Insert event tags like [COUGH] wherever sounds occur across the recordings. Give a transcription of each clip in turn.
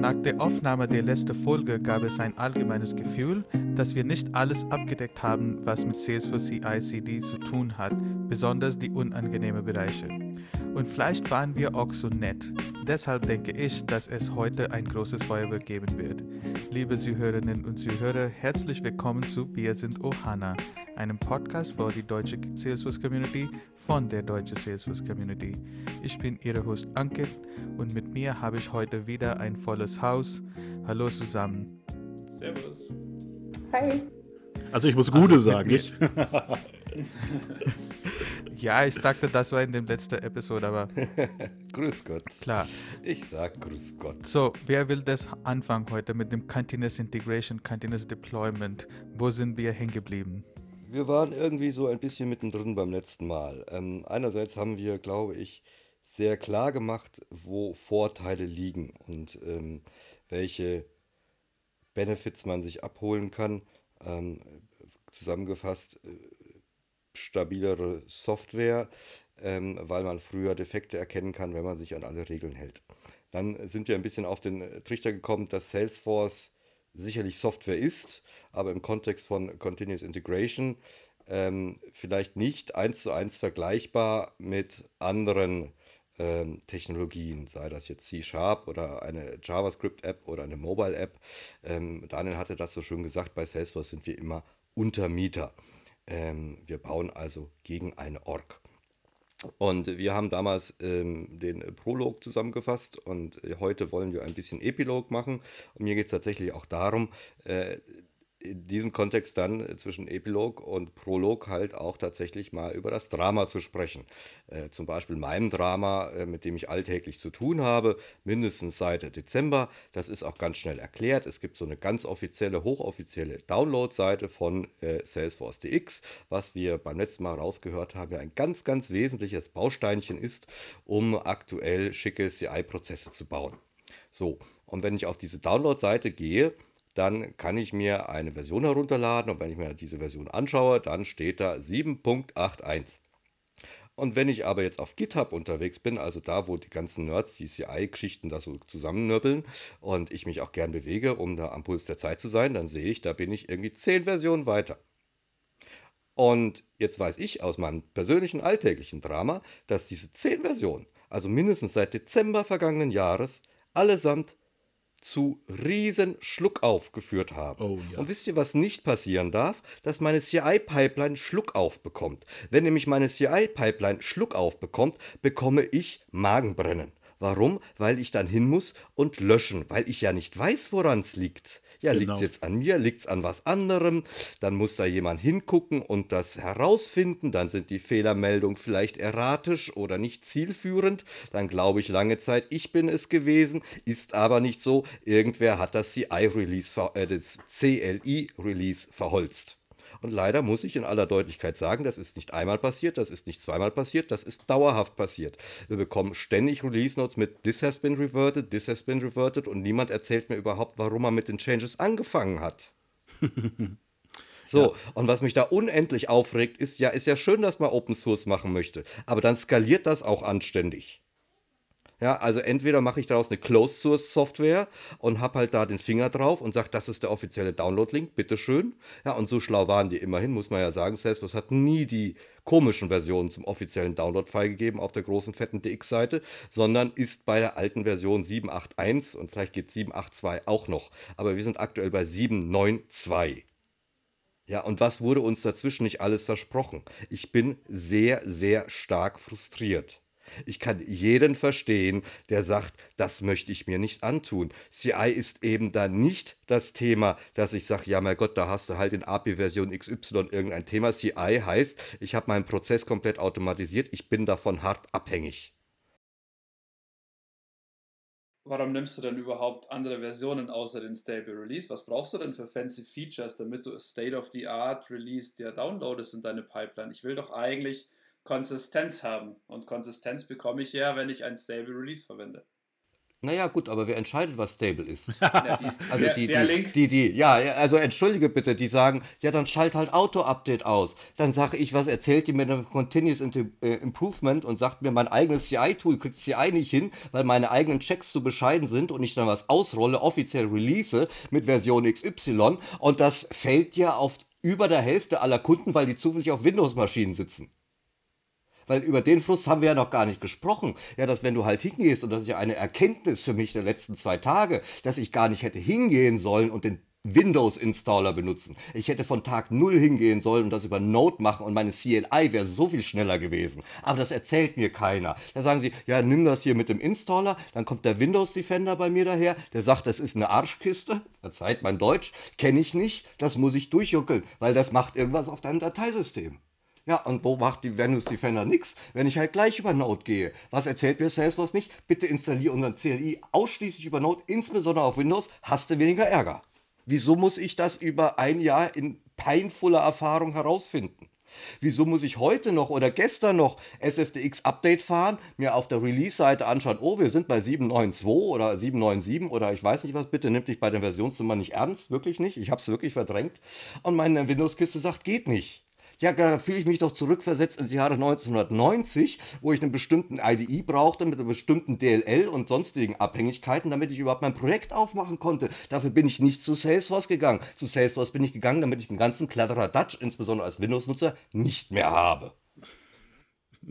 Nach der Aufnahme der letzten Folge gab es ein allgemeines Gefühl, dass wir nicht alles abgedeckt haben, was mit Salesforce CI/CD zu tun hat, besonders die unangenehmen Bereiche. Und vielleicht waren wir auch so nett. Deshalb denke ich, dass es heute ein großes Feuerwerk geben wird. Liebe Zuhörerinnen und Zuhörer, herzlich willkommen zu Wir sind Ohana, einem Podcast für die deutsche Salesforce Community von der deutschen Salesforce Community. Ich bin Ihr Host Ankit und mit mir habe ich heute wieder ein volles Haus. Hallo zusammen. Servus. Hi. Also ich muss Gute also, sagen, ich. [LAUGHS] ja, ich dachte, das war in der letzten Episode, aber. [LAUGHS] grüß Gott. Klar. Ich sag Grüß Gott. So, wer will das anfangen heute mit dem Continuous Integration, Continuous Deployment? Wo sind wir hängen geblieben? Wir waren irgendwie so ein bisschen mittendrin beim letzten Mal. Ähm, einerseits haben wir, glaube ich, sehr klar gemacht, wo Vorteile liegen und ähm, welche Benefits man sich abholen kann. Ähm, zusammengefasst, äh, stabilere Software, ähm, weil man früher Defekte erkennen kann, wenn man sich an alle Regeln hält. Dann sind wir ein bisschen auf den Trichter gekommen, dass Salesforce sicherlich Software ist, aber im Kontext von Continuous Integration ähm, vielleicht nicht eins zu eins vergleichbar mit anderen ähm, Technologien, sei das jetzt C-Sharp oder eine JavaScript-App oder eine Mobile-App. Ähm, Daniel hatte das so schön gesagt, bei Salesforce sind wir immer Untermieter. Ähm, wir bauen also gegen eine Org. Und wir haben damals ähm, den Prolog zusammengefasst und heute wollen wir ein bisschen Epilog machen. Und mir geht es tatsächlich auch darum, äh, in diesem Kontext dann äh, zwischen Epilog und Prolog halt auch tatsächlich mal über das Drama zu sprechen. Äh, zum Beispiel meinem Drama, äh, mit dem ich alltäglich zu tun habe, mindestens seit Dezember. Das ist auch ganz schnell erklärt. Es gibt so eine ganz offizielle, hochoffizielle Download-Seite von äh, Salesforce DX, was wir beim letzten Mal rausgehört haben, ja ein ganz, ganz wesentliches Bausteinchen ist, um aktuell schicke CI-Prozesse zu bauen. So, und wenn ich auf diese Download-Seite gehe, dann kann ich mir eine Version herunterladen und wenn ich mir diese Version anschaue, dann steht da 7.81. Und wenn ich aber jetzt auf GitHub unterwegs bin, also da, wo die ganzen Nerds, die CI-Geschichten da so zusammennöppeln und ich mich auch gern bewege, um da am Puls der Zeit zu sein, dann sehe ich, da bin ich irgendwie 10 Versionen weiter. Und jetzt weiß ich aus meinem persönlichen alltäglichen Drama, dass diese 10 Versionen, also mindestens seit Dezember vergangenen Jahres, allesamt zu riesen Schluckauf geführt haben. Oh, ja. Und wisst ihr, was nicht passieren darf? Dass meine CI-Pipeline Schluckauf bekommt. Wenn nämlich meine CI-Pipeline Schluckauf bekommt, bekomme ich Magenbrennen. Warum? Weil ich dann hin muss und löschen, weil ich ja nicht weiß, woran es liegt. Ja, genau. liegt es jetzt an mir, liegt es an was anderem? Dann muss da jemand hingucken und das herausfinden. Dann sind die Fehlermeldungen vielleicht erratisch oder nicht zielführend. Dann glaube ich lange Zeit, ich bin es gewesen, ist aber nicht so. Irgendwer hat das CI-Release, äh, das CLI-Release verholzt. Und leider muss ich in aller Deutlichkeit sagen, das ist nicht einmal passiert, das ist nicht zweimal passiert, das ist dauerhaft passiert. Wir bekommen ständig Release Notes mit This has been reverted, this has been reverted und niemand erzählt mir überhaupt, warum er mit den Changes angefangen hat. [LAUGHS] So, ja. und was mich da unendlich aufregt, ist ja, ist ja schön, dass man Open Source machen möchte, aber dann skaliert das auch anständig. Ja, also entweder mache ich daraus eine Closed Source Software und habe halt da den Finger drauf und sage, das ist der offizielle Download-Link, bitteschön. Ja, und so schlau waren die immerhin, muss man ja sagen. Salesforce hat nie die komischen Versionen zum offiziellen Download freigegeben auf der großen fetten DX-Seite, sondern ist bei der alten Version 7.8.1 und vielleicht geht 7.8.2 auch noch. Aber wir sind aktuell bei 7.9.2. Ja, und was wurde uns dazwischen nicht alles versprochen? Ich bin sehr, sehr stark frustriert. Ich kann jeden verstehen, der sagt, das möchte ich mir nicht antun. CI ist eben da nicht das Thema, dass ich sage, ja mein Gott, da hast du halt in API-Version XY irgendein Thema. CI heißt, ich habe meinen Prozess komplett automatisiert, ich bin davon hart abhängig. Warum nimmst du denn überhaupt andere Versionen außer den Stable Release? Was brauchst du denn für fancy Features, damit du State-of-the-Art Release dir downloadest in deine Pipeline? Ich will doch eigentlich Konsistenz haben. Und Konsistenz bekomme ich ja, wenn ich ein Stable Release verwende. Naja, gut, aber wer entscheidet, was stable ist? [LAUGHS] Ja, die ist Also der, die, der die, Link. die, die, ja, also entschuldige bitte, die sagen, ja, dann schalt halt Auto-Update aus. Dann sage ich, was erzählt ihr mir denn Continuous äh, Improvement und sagt mir, mein eigenes CI-Tool kriegt CI nicht hin, weil meine eigenen Checks zu bescheiden sind und ich dann was ausrolle, offiziell release mit Version XY und das fällt ja auf über der Hälfte aller Kunden, weil die zufällig auf Windows-Maschinen sitzen. Weil über den Fluss haben wir ja noch gar nicht gesprochen. Ja, dass wenn du halt hingehst, und das ist ja eine Erkenntnis für mich der letzten zwei Tage, dass ich gar nicht hätte hingehen sollen und den Windows-Installer benutzen. Ich hätte von Tag 0 hingehen sollen und das über Node machen und meine CLI wäre so viel schneller gewesen. Aber das erzählt mir keiner. Da sagen sie, ja, nimm das hier mit dem Installer, dann kommt der Windows Defender bei mir daher, der sagt, das ist eine Arschkiste. Verzeiht mein Deutsch, kenne ich nicht, das muss ich durchjuckeln, weil das macht irgendwas auf deinem Dateisystem. Ja, und wo macht die Windows Defender nix, wenn ich halt gleich über Node gehe? Was erzählt mir Salesforce nicht? Bitte installiere unseren CLI ausschließlich über Node, insbesondere auf Windows, hast du weniger Ärger. Wieso muss ich das über ein Jahr in peinvoller Erfahrung herausfinden? Wieso muss ich heute noch oder gestern noch SFDX Update fahren, mir auf der Release-Seite anschauen, oh, wir sind bei 792 oder 797 oder ich weiß nicht was, bitte nimmt mich bei der Versionsnummer nicht ernst, wirklich nicht, ich habe es wirklich verdrängt. Und meine Windows-Kiste sagt, geht nicht. Ja, da fühle ich mich doch zurückversetzt ins Jahre 1990, wo ich einen bestimmten IDE brauchte mit einer bestimmten DLL und sonstigen Abhängigkeiten, damit ich überhaupt mein Projekt aufmachen konnte. Dafür bin ich nicht zu Salesforce gegangen. Zu Salesforce bin ich gegangen, damit ich den ganzen Kladderadatsch, insbesondere als Windows-Nutzer, nicht mehr habe.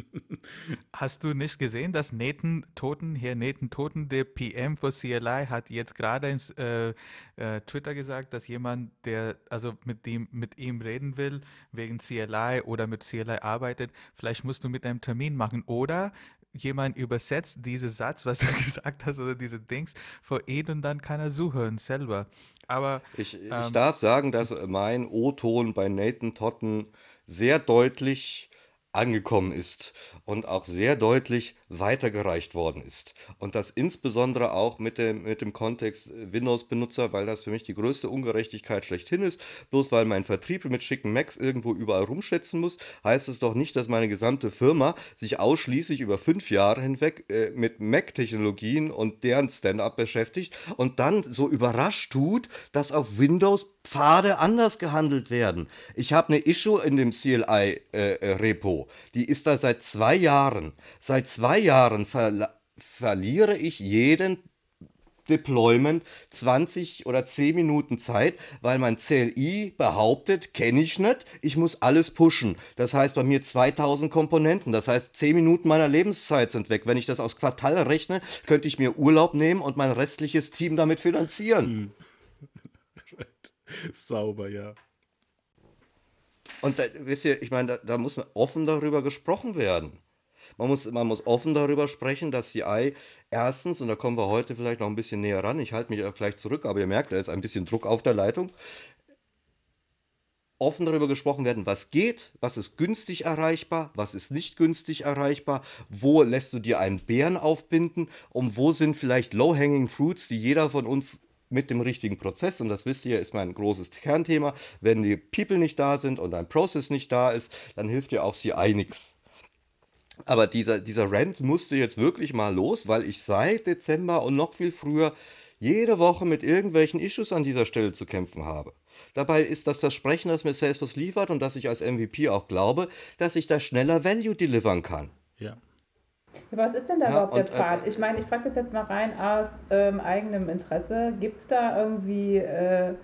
[LAUGHS] Hast du nicht gesehen, dass Nathan Toten, hier Nathan Toten, der PM für CLI, hat jetzt gerade ins äh, äh, Twitter gesagt, dass jemand, der also mit dem mit ihm reden will wegen CLI oder mit CLI arbeitet, vielleicht musst du mit einem Termin machen oder jemand übersetzt diesen Satz, was du [LAUGHS] gesagt hast oder diese Dings vor ihn und dann kann er zuhören selber. Aber Ich, ich ähm, darf sagen, dass mein O-Ton bei Nathan Totten sehr deutlich angekommen ist und auch sehr deutlich weitergereicht worden ist. Und das insbesondere auch mit dem, mit dem Kontext äh, Windows-Benutzer, weil das für mich die größte Ungerechtigkeit schlechthin ist. Bloß weil mein Vertrieb mit schicken Macs irgendwo überall rumschätzen muss, heißt es doch nicht, dass meine gesamte Firma sich ausschließlich über fünf Jahre hinweg äh, mit Mac-Technologien und deren Stand-up beschäftigt und dann so überrascht tut, dass auf Windows Pfade anders gehandelt werden. Ich habe eine Issue in dem CLI-Repo, die ist da seit zwei Jahren. Seit zwei Jahren verla- verliere ich jeden Deployment 20 oder 10 Minuten Zeit, weil mein CLI behauptet, kenne ich nicht, ich muss alles pushen. Das heißt bei mir 2000 Komponenten, das heißt 10 Minuten meiner Lebenszeit sind weg. Wenn ich das aus Quartal rechne, könnte ich mir Urlaub nehmen und mein restliches Team damit finanzieren. [LAUGHS] Sauber, ja. Und da, wisst ihr, ich meine, da, da muss offen darüber gesprochen werden. Man muss, man muss offen darüber sprechen, dass CI erstens, und da kommen wir heute vielleicht noch ein bisschen näher ran, ich halte mich auch gleich zurück, aber ihr merkt, da ist ein bisschen Druck auf der Leitung, offen darüber gesprochen werden, was geht, was ist günstig erreichbar, was ist nicht günstig erreichbar, wo lässt du dir einen Bären aufbinden und wo sind vielleicht low-hanging fruits, die jeder von uns mit dem richtigen Prozess, und das wisst ihr, ist mein großes Kernthema, wenn die People nicht da sind und ein Process nicht da ist, dann hilft dir auch CI nichts. Aber dieser, dieser Rant musste jetzt wirklich mal los, weil ich seit Dezember und noch viel früher jede Woche mit irgendwelchen Issues an dieser Stelle zu kämpfen habe. Dabei ist das Versprechen, das mir Salesforce liefert und das ich als MVP auch glaube, dass ich da schneller Value delivern kann. Ja. Was ist denn da Ja, überhaupt der äh, Pfad? Ich meine, ich frage das jetzt mal rein aus ähm, eigenem Interesse. Gibt es da irgendwie äh,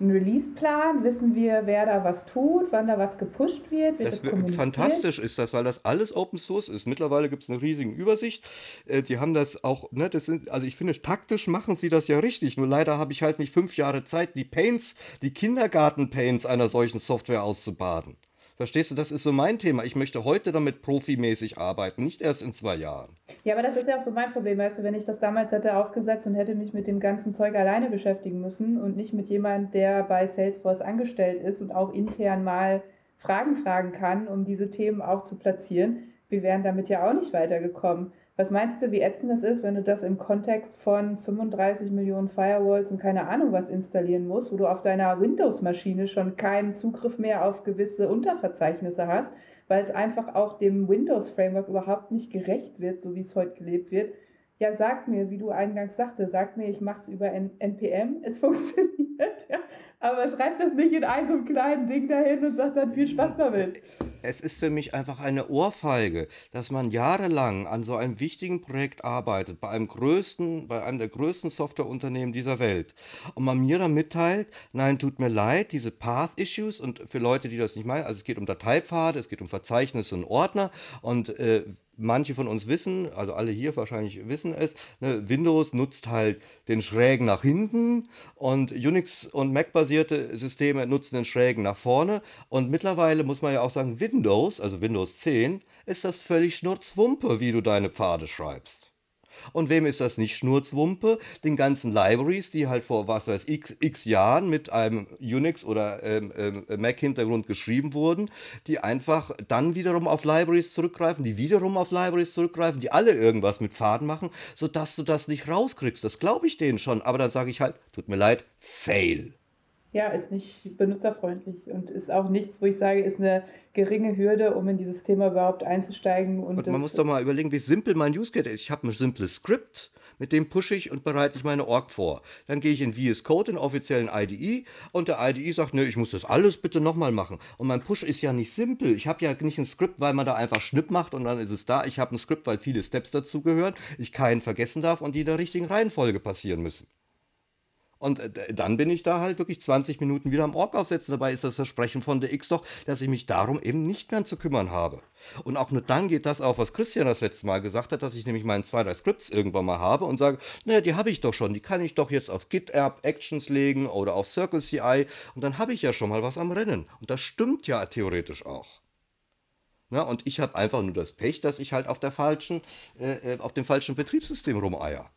einen Release-Plan? Wissen wir, wer da was tut, wann da was gepusht wird? Wird Das das fantastisch ist das, weil das alles Open Source ist. Mittlerweile gibt es eine riesige Übersicht. Äh, die haben das auch, ne, das sind, also ich finde, taktisch machen sie das ja richtig. Nur leider habe ich halt nicht fünf Jahre Zeit, die Paints, die Kindergarten-Paints einer solchen Software auszubaden. Verstehst du, das ist so mein Thema. Ich möchte heute damit profimäßig arbeiten, nicht erst in zwei Jahren. Ja, aber das ist ja auch so mein Problem, weißt du, wenn ich das damals hätte aufgesetzt und hätte mich mit dem ganzen Zeug alleine beschäftigen müssen und nicht mit jemand, der bei Salesforce angestellt ist und auch intern mal Fragen fragen kann, um diese Themen auch zu platzieren, wir wären damit ja auch nicht weitergekommen. Was meinst du, wie ätzend das ist, wenn du das im Kontext von 35 Millionen Firewalls und keine Ahnung was installieren musst, wo du auf deiner Windows-Maschine schon keinen Zugriff mehr auf gewisse Unterverzeichnisse hast, weil es einfach auch dem Windows-Framework überhaupt nicht gerecht wird, so wie es heute gelebt wird. ja, sag mir, wie du eingangs sagte, sag mir, ich mache es über N NPM, es [LAUGHS] funktioniert, ja. Aber schreib das nicht in einem kleinen Ding dahin und sag dann viel Spaß damit. Es ist für mich einfach eine Ohrfeige, dass man jahrelang an so einem wichtigen Projekt arbeitet, bei einem größten, bei einem der größten Softwareunternehmen dieser Welt. Und man mir dann mitteilt, nein, tut mir leid, diese Path-Issues und für Leute, die das nicht meinen, also es geht um Dateipfade, es geht um Verzeichnisse und Ordner und äh, manche von uns wissen, also alle hier wahrscheinlich wissen es, ne, Windows nutzt halt den Schrägen nach hinten und Unix und Mac-basierte Systeme nutzen den Schrägen nach vorne. Und mittlerweile muss man ja auch sagen, Windows, also Windows 10, ist das völlig schnurzwumpe, wie du deine Pfade schreibst. Und wem ist das nicht Schnurzwumpe? Den ganzen Libraries, die halt vor was weiß x, x Jahren mit einem Unix oder ähm, ähm, Mac-Hintergrund geschrieben wurden, die einfach dann wiederum auf Libraries zurückgreifen, die wiederum auf Libraries zurückgreifen, die alle irgendwas mit Pfaden machen, sodass du das nicht rauskriegst. Das glaube ich denen schon. Aber dann sage ich halt, tut mir leid, fail. Ja, ist nicht benutzerfreundlich und ist auch nichts, wo ich sage, ist eine geringe Hürde, um in dieses Thema überhaupt einzusteigen. Und, und man muss doch mal überlegen, wie simpel mein Use Case ist. Ich habe ein simples Skript, mit dem pushe ich und bereite ich meine Org vor. Dann gehe ich in VS Code, den offiziellen IDE, und der IDE sagt, ne, ich muss das alles bitte nochmal machen. Und mein Push ist ja nicht simpel. Ich habe ja nicht ein Skript, weil man da einfach Schnipp macht und dann ist es da. Ich habe ein Skript, weil viele Steps dazugehören, ich keinen vergessen darf und die in der richtigen Reihenfolge passieren müssen. Und äh, dann bin ich da halt wirklich 20 Minuten wieder am Org aufsetzen. Dabei ist das Versprechen von der X doch, dass ich mich darum eben nicht mehr zu kümmern habe. Und auch nur dann geht das auf, was Christian das letzte Mal gesagt hat, dass ich nämlich meine zwei, drei Scripts irgendwann mal habe und sage, naja, die habe ich doch schon, die kann ich doch jetzt auf GitHub Actions legen oder auf Circle CI und dann habe ich ja schon mal was am Rennen. Und das stimmt ja theoretisch auch. Na, und ich habe einfach nur das Pech, dass ich halt auf der falschen, äh, äh auf dem falschen Betriebssystem rumeier.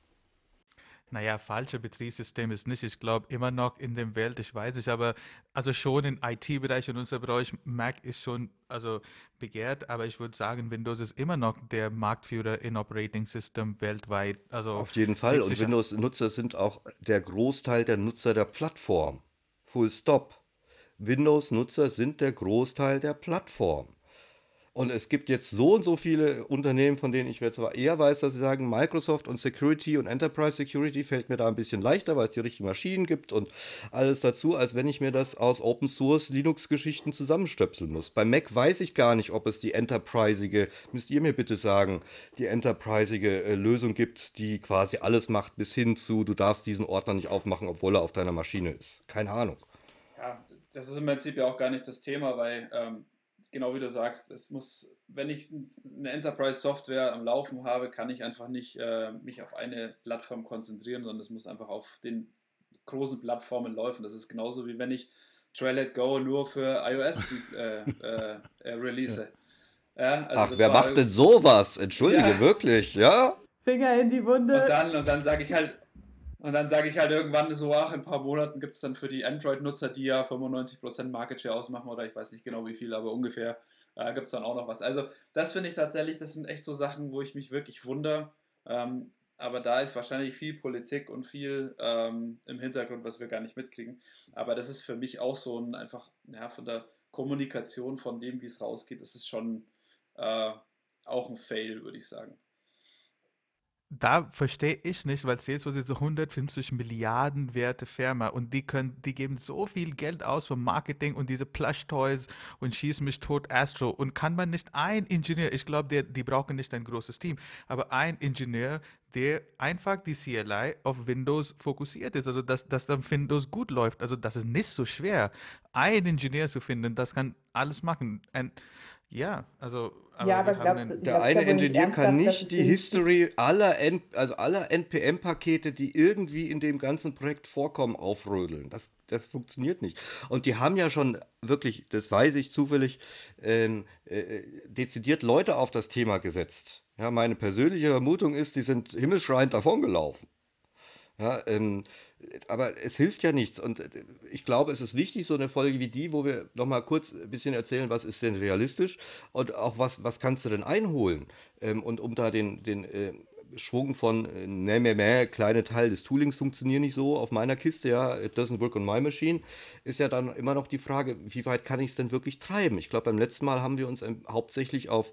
Naja, falsche Betriebssystem ist nicht. Ich glaube immer noch in der Welt, ich weiß nicht, aber also schon im IT-Bereich und unser Bereich, Mac ist schon also begehrt, aber ich würde sagen, Windows ist immer noch der Marktführer in Operating System weltweit. Also Auf jeden Fall. Und Windows-Nutzer sind auch der Großteil der Nutzer der Plattform. Full stop. Windows-Nutzer sind der Großteil der Plattform. Und es gibt jetzt so und so viele Unternehmen, von denen ich jetzt zwar eher weiß, dass sie sagen, Microsoft und Security und Enterprise Security fällt mir da ein bisschen leichter, weil es die richtigen Maschinen gibt und alles dazu, als wenn ich mir das aus Open Source Linux-Geschichten zusammenstöpseln muss. Bei Mac weiß ich gar nicht, ob es die enterpriseige, müsst ihr mir bitte sagen, die enterpriseige äh, Lösung gibt, die quasi alles macht, bis hin zu, du darfst diesen Ordner nicht aufmachen, obwohl er auf deiner Maschine ist. Keine Ahnung. Ja, das ist im Prinzip ja auch gar nicht das Thema, weil ähm, genau wie du sagst, es muss, wenn ich eine Enterprise-Software am Laufen habe, kann ich einfach nicht äh, mich auf eine Plattform konzentrieren, sondern es muss einfach auf den großen Plattformen laufen. Das ist genauso wie wenn ich Trailhead Go nur für iOS äh, äh, äh, release. Ja, also Ach, wer macht denn sowas? Entschuldige, ja. wirklich, ja? Finger in die Wunde. Und dann, und dann sage ich halt, und dann sage ich halt irgendwann so, ach, in ein paar Monaten gibt es dann für die Android-Nutzer, die ja 95% Market Share ausmachen, oder ich weiß nicht genau wie viel, aber ungefähr äh, gibt es dann auch noch was. Also das finde ich tatsächlich, das sind echt so Sachen, wo ich mich wirklich wundere. Ähm, aber da ist wahrscheinlich viel Politik und viel ähm, im Hintergrund, was wir gar nicht mitkriegen. Aber das ist für mich auch so ein einfach, ja, von der Kommunikation, von dem, wie es rausgeht, das ist schon äh, auch ein Fail, würde ich sagen da verstehe ich nicht, weil Salesforce ist so 150 Milliarden werte Firma und die können, die geben so viel Geld aus für Marketing und diese Plush Toys und schieß mich tot Astro und kann man nicht ein Ingenieur, ich glaube, die brauchen nicht ein großes Team, aber ein Ingenieur, der einfach die CLI auf Windows fokussiert ist, also dass, dass dann Windows gut läuft, also das ist nicht so schwer, einen Ingenieur zu finden, das kann alles machen. Und ja, also aber ja, aber glaubst du, der eine Ingenieur kann nicht die History aller, N, also aller NPM-Pakete, die irgendwie in dem ganzen Projekt vorkommen, aufrödeln. Das, das funktioniert nicht. Und die haben ja schon wirklich, das weiß ich zufällig, ähm, äh, dezidiert Leute auf das Thema gesetzt. Ja, meine persönliche Vermutung ist, die sind himmelschreiend davongelaufen. Ja, ähm, aber es hilft ja nichts. Und äh, ich glaube, es ist wichtig, so eine Folge wie die, wo wir nochmal kurz ein bisschen erzählen, was ist denn realistisch und auch was, was kannst du denn einholen. Ähm, und um da den, den äh, Schwung von ne, mehr, mehr, kleine Teil des Toolings funktionieren nicht so auf meiner Kiste, ja, it doesn't work on my machine, ist ja dann immer noch die Frage, wie weit kann ich es denn wirklich treiben? Ich glaube, beim letzten Mal haben wir uns ähm, hauptsächlich auf,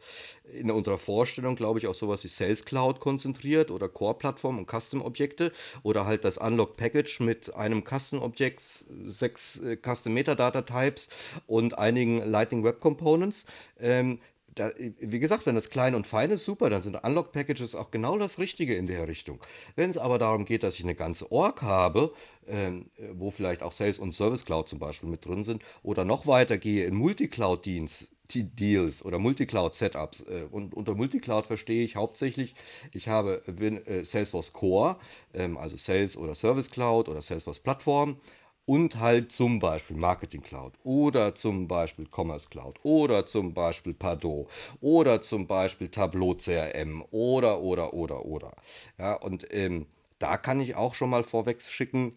in unserer Vorstellung, glaube ich, auf sowas wie Sales Cloud konzentriert oder Core-Plattform und Custom-Objekte oder halt das Unlock-Package mit einem Custom-Objekt, sechs äh, Custom-Metadata-Types und einigen Lightning Web Components. Ähm, da, wie gesagt, wenn das klein und fein ist, super, dann sind Unlock-Packages auch genau das Richtige in der Richtung. Wenn es aber darum geht, dass ich eine ganze Org habe, ähm, wo vielleicht auch Sales und Service Cloud zum Beispiel mit drin sind, oder noch weiter gehe in Multicloud-Dienst, Deals oder Multicloud-Setups. Äh, und unter Multicloud verstehe ich hauptsächlich, ich habe äh, Salesforce Core, ähm, also Sales oder Service Cloud oder Salesforce Plattform und halt zum Beispiel Marketing Cloud oder zum Beispiel Commerce Cloud oder zum Beispiel Pardot oder zum Beispiel Tableau CRM oder, oder, oder, oder. Ja, und ähm, da kann ich auch schon mal vorweg schicken,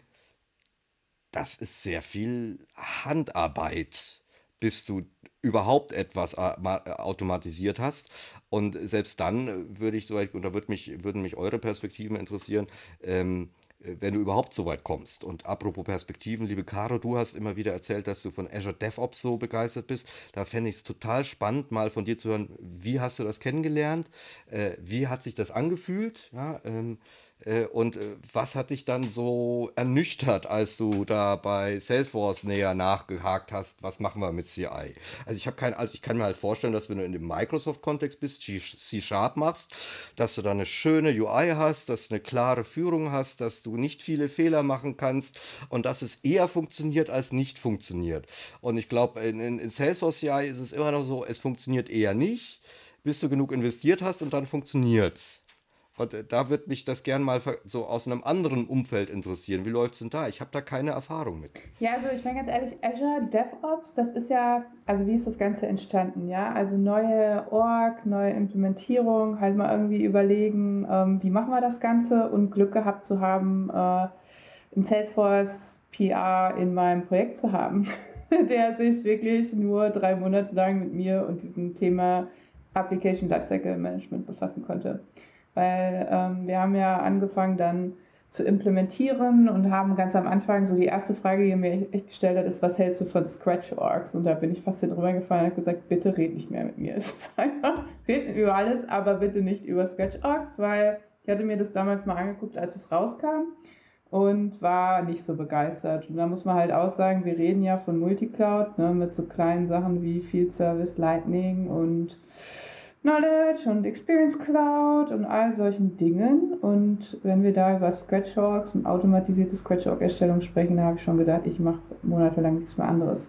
das ist sehr viel Handarbeit, bis du überhaupt etwas automatisiert hast. Und selbst dann würde ich so, und da würde mich, würden mich eure Perspektiven interessieren, ähm, äh, wenn du überhaupt so weit kommst. Und apropos Perspektiven, liebe Caro, du hast immer wieder erzählt, dass du von Azure DevOps so begeistert bist. Da fände ich es total spannend, mal von dir zu hören, wie hast du das kennengelernt? Äh, wie hat sich das angefühlt? Ja, ähm, äh, und äh, was hat dich dann so ernüchtert, als du da bei Salesforce näher nachgehakt hast, was machen wir mit CI? Also ich kein, also ich kann mir halt vorstellen, dass wenn du in dem Microsoft-Kontext bist, C-Sharp machst, dass du da eine schöne UI hast, dass du eine klare Führung hast, dass du nicht viele Fehler machen kannst und dass es eher funktioniert als nicht funktioniert. Und ich glaube, in, in, in Salesforce CI ist es immer noch so, es funktioniert eher nicht, bis du genug investiert hast und dann funktioniert es. Und äh, da wird mich das gern mal so aus einem anderen Umfeld interessieren. Wie läuft es denn da? Ich habe da keine Erfahrung mit. Ja, also ich meine ganz ehrlich, Azure DevOps, das ist ja, also wie ist das Ganze entstanden? Ja, also neue Org, neue Implementierung, halt mal irgendwie überlegen, ähm, wie machen wir das Ganze und Glück gehabt zu haben, äh, einen Salesforce PR in meinem Projekt zu haben, [LAUGHS] der sich wirklich nur drei Monate lang mit mir und diesem Thema Application Lifecycle Management befassen konnte weil ähm, wir haben ja angefangen dann zu implementieren und haben ganz am Anfang so die erste Frage, die mir echt gestellt hat, ist, was hältst du von Scratch-Orgs? Und da bin ich fast drüber gefallen und habe gesagt, bitte red nicht mehr mit mir. [LAUGHS] Es ist einfach, red über alles, aber bitte nicht über Scratch-Orgs, weil ich hatte mir das damals mal angeguckt, als es rauskam und war nicht so begeistert. Und da muss man halt auch sagen, wir reden ja von Multicloud ne, mit so kleinen Sachen wie Field Service, Lightning und Knowledge und Experience Cloud und all solchen Dingen. Und wenn wir da über Scratchorgs und automatisierte Scratchorg-Erstellung sprechen, da habe ich schon gedacht, ich mache monatelang nichts mehr anderes.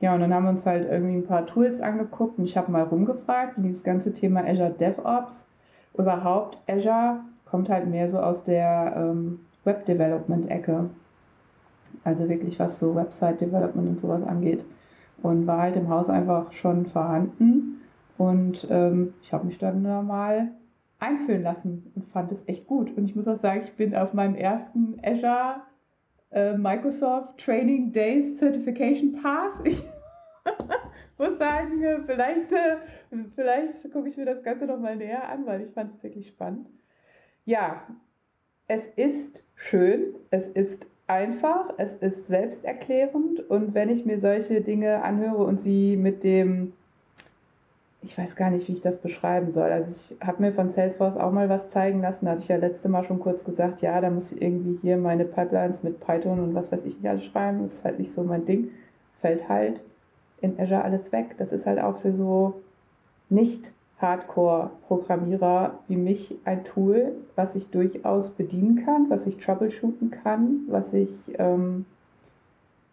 Ja, und dann haben wir uns halt irgendwie ein paar Tools angeguckt und ich habe mal rumgefragt und dieses ganze Thema Azure DevOps, überhaupt Azure kommt halt mehr so aus der ähm, Web Development Ecke. Also wirklich was so Website Development und sowas angeht. Und war halt im Haus einfach schon vorhanden. Und ähm, ich habe mich dann da mal lassen und fand es echt gut. Und ich muss auch sagen, ich bin auf meinem ersten Azure äh, Microsoft Training Days Certification Path. [LAUGHS] Ich muss sagen, äh, vielleicht, äh, vielleicht gucke ich mir das Ganze noch mal näher an, weil ich fand es wirklich spannend. Ja, es ist schön, es ist einfach, es ist selbsterklärend und wenn ich mir solche Dinge anhöre und sie mit dem ich weiß gar nicht, wie ich das beschreiben soll. Also ich habe mir von Salesforce auch mal was zeigen lassen. Da hatte ich ja letzte Mal schon kurz gesagt, ja, da muss ich irgendwie hier meine Pipelines mit Python und was weiß ich nicht alles schreiben. Das ist halt nicht so mein Ding. Fällt halt in Azure alles weg. Das ist halt auch für so nicht Hardcore-Programmierer wie mich ein Tool, was ich durchaus bedienen kann, was ich troubleshooten kann, was ich ähm,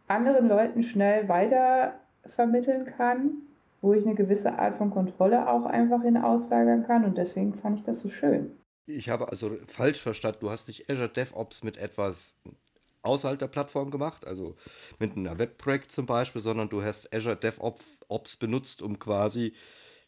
anderen Leuten schnell weiter vermitteln kann wo ich eine gewisse Art von Kontrolle auch einfach hin auslagern kann. Und deswegen fand ich das so schön. Ich habe also falsch verstanden, du hast nicht Azure DevOps mit etwas außerhalb der Plattform gemacht, also mit einer Webprojekt zum Beispiel, sondern du hast Azure DevOps benutzt, um quasi,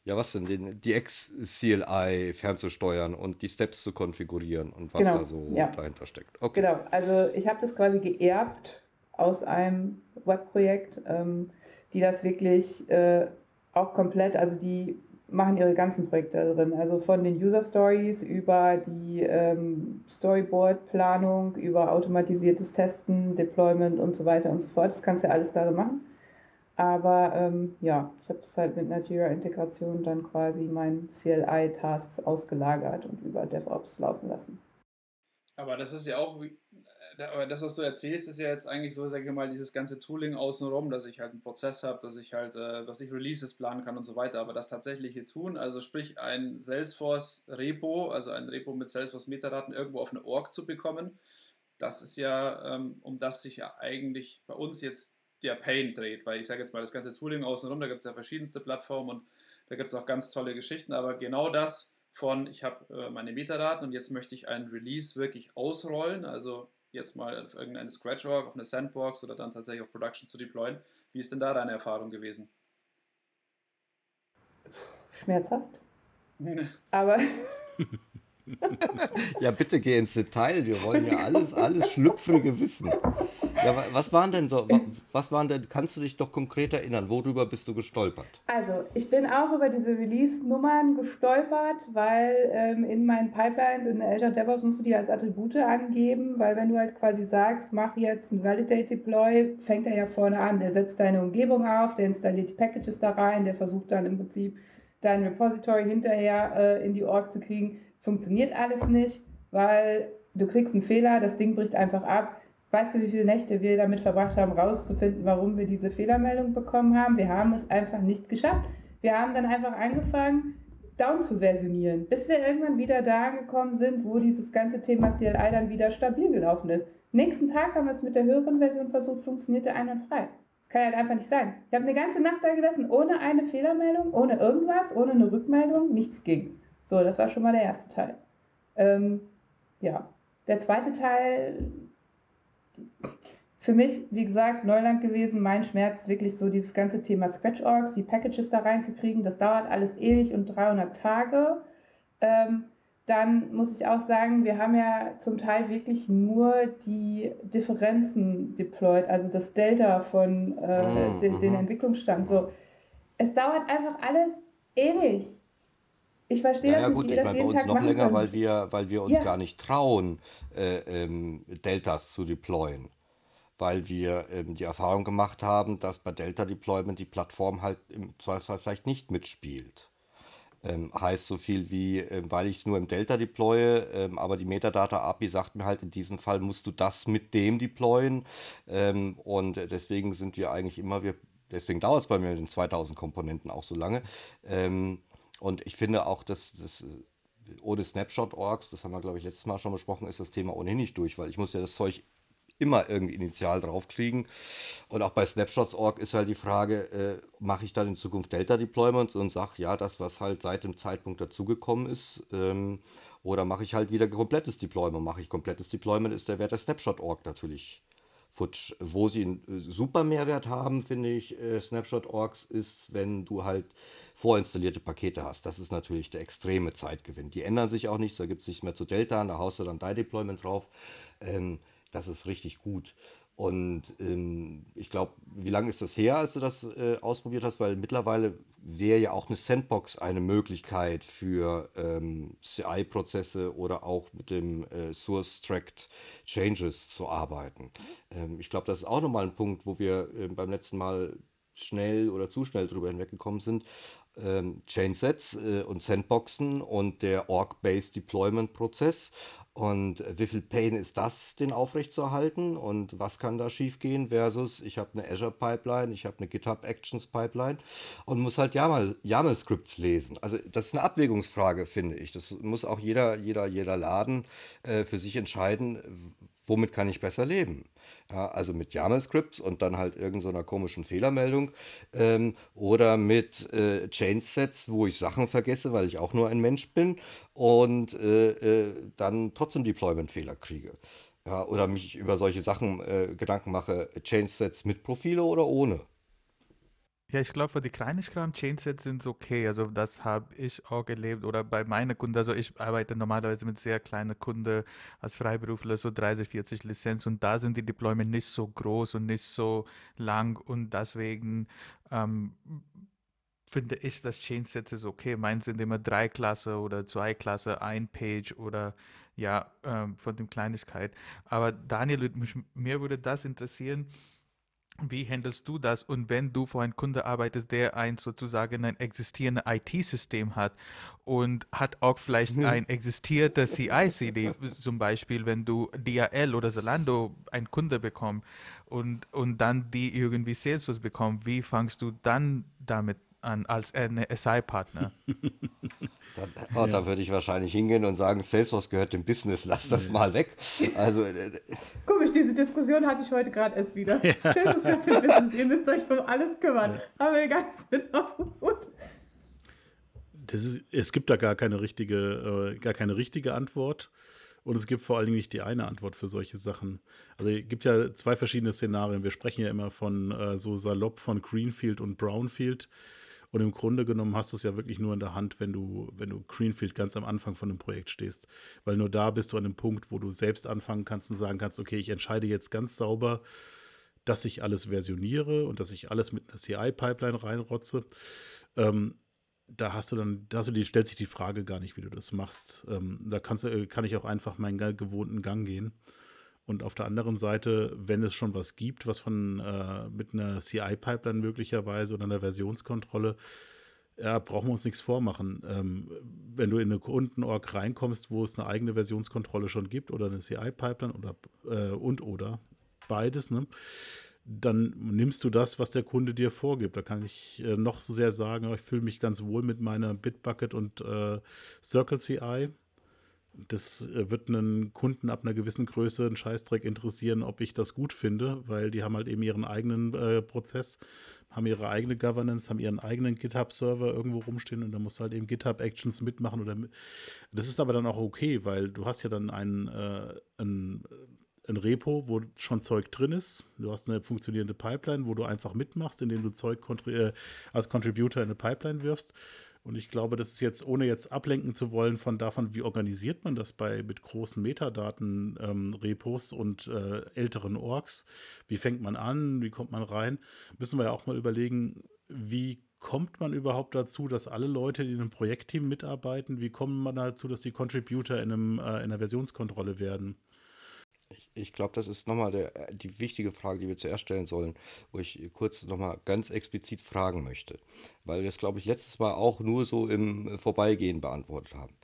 ja was denn, den, die X-CLI fernzusteuern und die Steps zu konfigurieren und was genau, da so ja. dahinter steckt. Okay. Genau, also ich habe das quasi geerbt aus einem Webprojekt, ähm, die das wirklich äh, auch komplett, also die machen ihre ganzen Projekte drin. Also von den User Stories über die ähm, Storyboard-Planung, über automatisiertes Testen, Deployment und so weiter und so fort. Das kannst du ja alles darin machen. Aber ähm, ja, ich habe das halt mit einer Jira-Integration dann quasi meinen CLI-Tasks ausgelagert und über DevOps laufen lassen. Aber das ist ja auch aber das, was du erzählst, ist ja jetzt eigentlich so, sage ich mal, dieses ganze Tooling außenrum, dass ich halt einen Prozess habe, dass ich halt, äh, dass ich Releases planen kann und so weiter. Aber das tatsächliche Tun, also sprich ein Salesforce-Repo, also ein Repo mit Salesforce-Metadaten irgendwo auf eine Org zu bekommen, das ist ja, ähm, um das sich ja eigentlich bei uns jetzt der Pain dreht, weil ich sage jetzt mal, das ganze Tooling außenrum, da gibt es ja verschiedenste Plattformen und da gibt es auch ganz tolle Geschichten, aber genau das von, ich habe äh, meine Metadaten und jetzt möchte ich ein Release wirklich ausrollen, also jetzt mal auf irgendeine Scratch-Org, auf eine Sandbox oder dann tatsächlich auf Production zu deployen. Wie ist denn da deine Erfahrung gewesen? Schmerzhaft. [LAUGHS] Aber [LAUGHS] [LAUGHS] ja, bitte geh ins Detail. Wir wollen ja alles, alles Schlüpfrige wissen. Ja, was waren denn so, was waren denn, kannst du dich doch konkret erinnern, worüber bist du gestolpert? Also, ich bin auch über diese Release-Nummern gestolpert, weil ähm, in meinen Pipelines in Azure DevOps musst du die als Attribute angeben, weil wenn du halt quasi sagst, mach jetzt ein Validate Deploy, fängt er ja vorne an. Der setzt deine Umgebung auf, der installiert die Packages da rein, der versucht dann im Prinzip dein Repository hinterher äh, in die Org zu kriegen funktioniert alles nicht, weil du kriegst einen Fehler, das Ding bricht einfach ab. Weißt du, wie viele Nächte wir damit verbracht haben, rauszufinden, warum wir diese Fehlermeldung bekommen haben? Wir haben es einfach nicht geschafft. Wir haben dann einfach angefangen, down zu versionieren, bis wir irgendwann wieder da angekommen sind, wo dieses ganze Thema CLI dann wieder stabil gelaufen ist. Nächsten Tag haben wir es mit der höheren Version versucht, funktionierte einwandfrei. Das kann halt einfach nicht sein. Ich habe eine ganze Nacht da gesessen, ohne eine Fehlermeldung, ohne irgendwas, ohne eine Rückmeldung, nichts ging. So, das war schon mal der erste Teil. Ähm, ja, der zweite Teil, für mich, wie gesagt, Neuland gewesen. Mein Schmerz wirklich so dieses ganze Thema Scratch-Orgs, die Packages da reinzukriegen. Das dauert alles ewig und 300 Tage. Ähm, dann muss ich auch sagen, wir haben ja zum Teil wirklich nur die Differenzen deployed, also das Delta von äh, mhm. den, den Entwicklungsstand. So, es dauert einfach alles ewig. Ich verstehe naja, das gut, nicht, ich meine bei uns noch länger, können. weil wir, weil wir uns Ja. gar nicht trauen, äh, ähm, Deltas zu deployen. Weil wir ähm, die Erfahrung gemacht haben, dass bei Delta Deployment die Plattform halt im Zweifelsfall vielleicht nicht mitspielt. Ähm, heißt so viel wie, ähm, weil ich es nur im Delta deploye, ähm, aber die Metadata API sagt mir halt, in diesem Fall musst du das mit dem deployen. Ähm, und deswegen sind wir eigentlich immer, wir, deswegen dauert es bei mir mit den 2000 Komponenten auch so lange. Ähm, und ich finde auch, dass das äh, ohne Snapshot-Orgs, das haben wir, glaube ich, letztes Mal schon besprochen, ist das Thema ohnehin nicht durch, weil ich muss ja das Zeug immer irgendwie initial draufkriegen. Und auch bei Snapshots.org ist halt die Frage, äh, mache ich dann in Zukunft Delta-Deployments und sage, ja, das, was halt seit dem Zeitpunkt dazugekommen ist, ähm, oder mache ich halt wieder komplettes Deployment. Mache ich komplettes Deployment, ist der Wert der Snapshot.org natürlich futsch. Wo sie einen äh, super Mehrwert haben, finde ich, äh, Snapshot.orgs, ist, wenn du halt vorinstallierte Pakete hast. Das ist natürlich der extreme Zeitgewinn. Die ändern sich auch nichts, da gibt es nichts mehr zu Delta, da haust du dann dein Deployment drauf. Ähm, das ist richtig gut. Und ähm, ich glaube, wie lange ist das her, als du das äh, ausprobiert hast? Weil mittlerweile wäre ja auch eine Sandbox eine Möglichkeit für ähm, CI-Prozesse oder auch mit dem äh, Source Tracked Changes zu arbeiten. Ähm, ich glaube, das ist auch nochmal ein Punkt, wo wir äh, beim letzten Mal schnell oder zu schnell drüber hinweggekommen sind. Ähm, Chainsets äh, und Sandboxen und der Org-Based Deployment-Prozess. Und wie viel Pain ist das, den aufrechtzuerhalten? Und was kann da schiefgehen? Versus, ich habe eine Azure Pipeline, ich habe eine GitHub Actions Pipeline und muss halt YAML, YAML-Scripts lesen. Also das ist eine Abwägungsfrage, finde ich. Das muss auch jeder, jeder, jeder Laden äh, für sich entscheiden, womit kann ich besser leben. Ja, also mit YAML-Scripts und dann halt irgendeiner so komischen Fehlermeldung ähm, oder mit äh, Change-Sets, wo ich Sachen vergesse, weil ich auch nur ein Mensch bin und äh, äh, dann trotzdem Deployment-Fehler kriege. Ja, oder mich über solche Sachen äh, Gedanken mache, Change-Sets mit Profile oder ohne. Ja, ich glaube, für die Kleinigkeiten Chainsets sind okay. Also das habe ich auch erlebt oder bei meiner Kunden. Also ich arbeite normalerweise mit sehr kleinen Kunden als Freiberufler, so 30, 40 Lizenzen und da sind die Deployment nicht so groß und nicht so lang und deswegen ähm, finde ich, dass Change-Sets ist okay. Meins sind immer drei Klasse oder zwei Klasse, ein Page oder ja, ähm, von dem Kleinigkeit. Aber Daniel, mich, mir würde das interessieren, wie handelst du das? Und wenn du für einen Kunde arbeitest, der ein sozusagen ein existierendes IT-System hat und hat auch vielleicht mhm. ein existiertes CI-CD, zum Beispiel, wenn du DHL oder Zalando einen Kunde bekommst und, und dann die irgendwie Salesforce bekommen, wie fangst du dann damit an als ein SI-Partner? [LAUGHS] oh. Da würde ich wahrscheinlich hingehen und sagen, Salesforce gehört dem Business, lass das mal weg. Also, äh, Komisch, diese Diskussion hatte ich heute gerade erst wieder. [LAUGHS] Ja. Salesforce gehört dem Business, ihr müsst euch um alles kümmern. Ja. Haben wir gar nichts mit auf dem Hut. Ist, es gibt da gar keine richtige, äh, gar keine richtige Antwort. Und es gibt vor allen Dingen nicht die eine Antwort für solche Sachen. Also es gibt ja zwei verschiedene Szenarien. Wir sprechen ja immer von äh, so salopp von Greenfield und Brownfield. Und im Grunde genommen hast du es ja wirklich nur in der Hand, wenn du, wenn du Greenfield ganz am Anfang von einem Projekt stehst. Weil nur da bist du an dem Punkt, wo du selbst anfangen kannst und sagen kannst, okay, ich entscheide jetzt ganz sauber, dass ich alles versioniere und dass ich alles mit einer CI-Pipeline reinrotze. Ähm, da hast du dann, da hast du die, stellt sich die Frage gar nicht, wie du das machst. Ähm, da kannst du, kann ich auch einfach meinen gewohnten Gang gehen. Und auf der anderen Seite, wenn es schon was gibt, was von äh, mit einer CI-Pipeline möglicherweise oder einer Versionskontrolle, ja, brauchen wir uns nichts vormachen. Ähm, wenn du in eine Kundenorg reinkommst, wo es eine eigene Versionskontrolle schon gibt oder eine CI-Pipeline oder äh, und oder beides, ne, dann nimmst du das, was der Kunde dir vorgibt. Da kann ich äh, noch so sehr sagen, ich fühle mich ganz wohl mit meiner Bitbucket und äh, Circle CI das äh, wird einen Kunden ab einer gewissen Größe einen Scheißdreck interessieren, ob ich das gut finde, weil die haben halt eben ihren eigenen äh, Prozess, haben ihre eigene Governance, haben ihren eigenen GitHub-Server irgendwo rumstehen und da musst du halt eben GitHub-Actions mitmachen. Oder mit. Das ist aber dann auch okay, weil du hast ja dann einen, äh, ein, ein Repo, wo schon Zeug drin ist. Du hast eine funktionierende Pipeline, wo du einfach mitmachst, indem du Zeug äh, als Contributor in eine Pipeline wirfst. Und ich glaube, das ist jetzt, ohne jetzt ablenken zu wollen von davon, wie organisiert man das bei mit großen Metadaten-Repos ähm, und äh, älteren Orgs, wie fängt man an, wie kommt man rein, müssen wir ja auch mal überlegen, wie kommt man überhaupt dazu, dass alle Leute, die in einem Projektteam mitarbeiten, wie kommt man dazu, dass die Contributor in, einem, äh, in einer Versionskontrolle werden? Ich, ich glaube, das ist nochmal der, die wichtige Frage, die wir zuerst stellen sollen, wo ich kurz nochmal ganz explizit fragen möchte. Weil wir es, glaube ich, letztes Mal auch nur so im Vorbeigehen beantwortet haben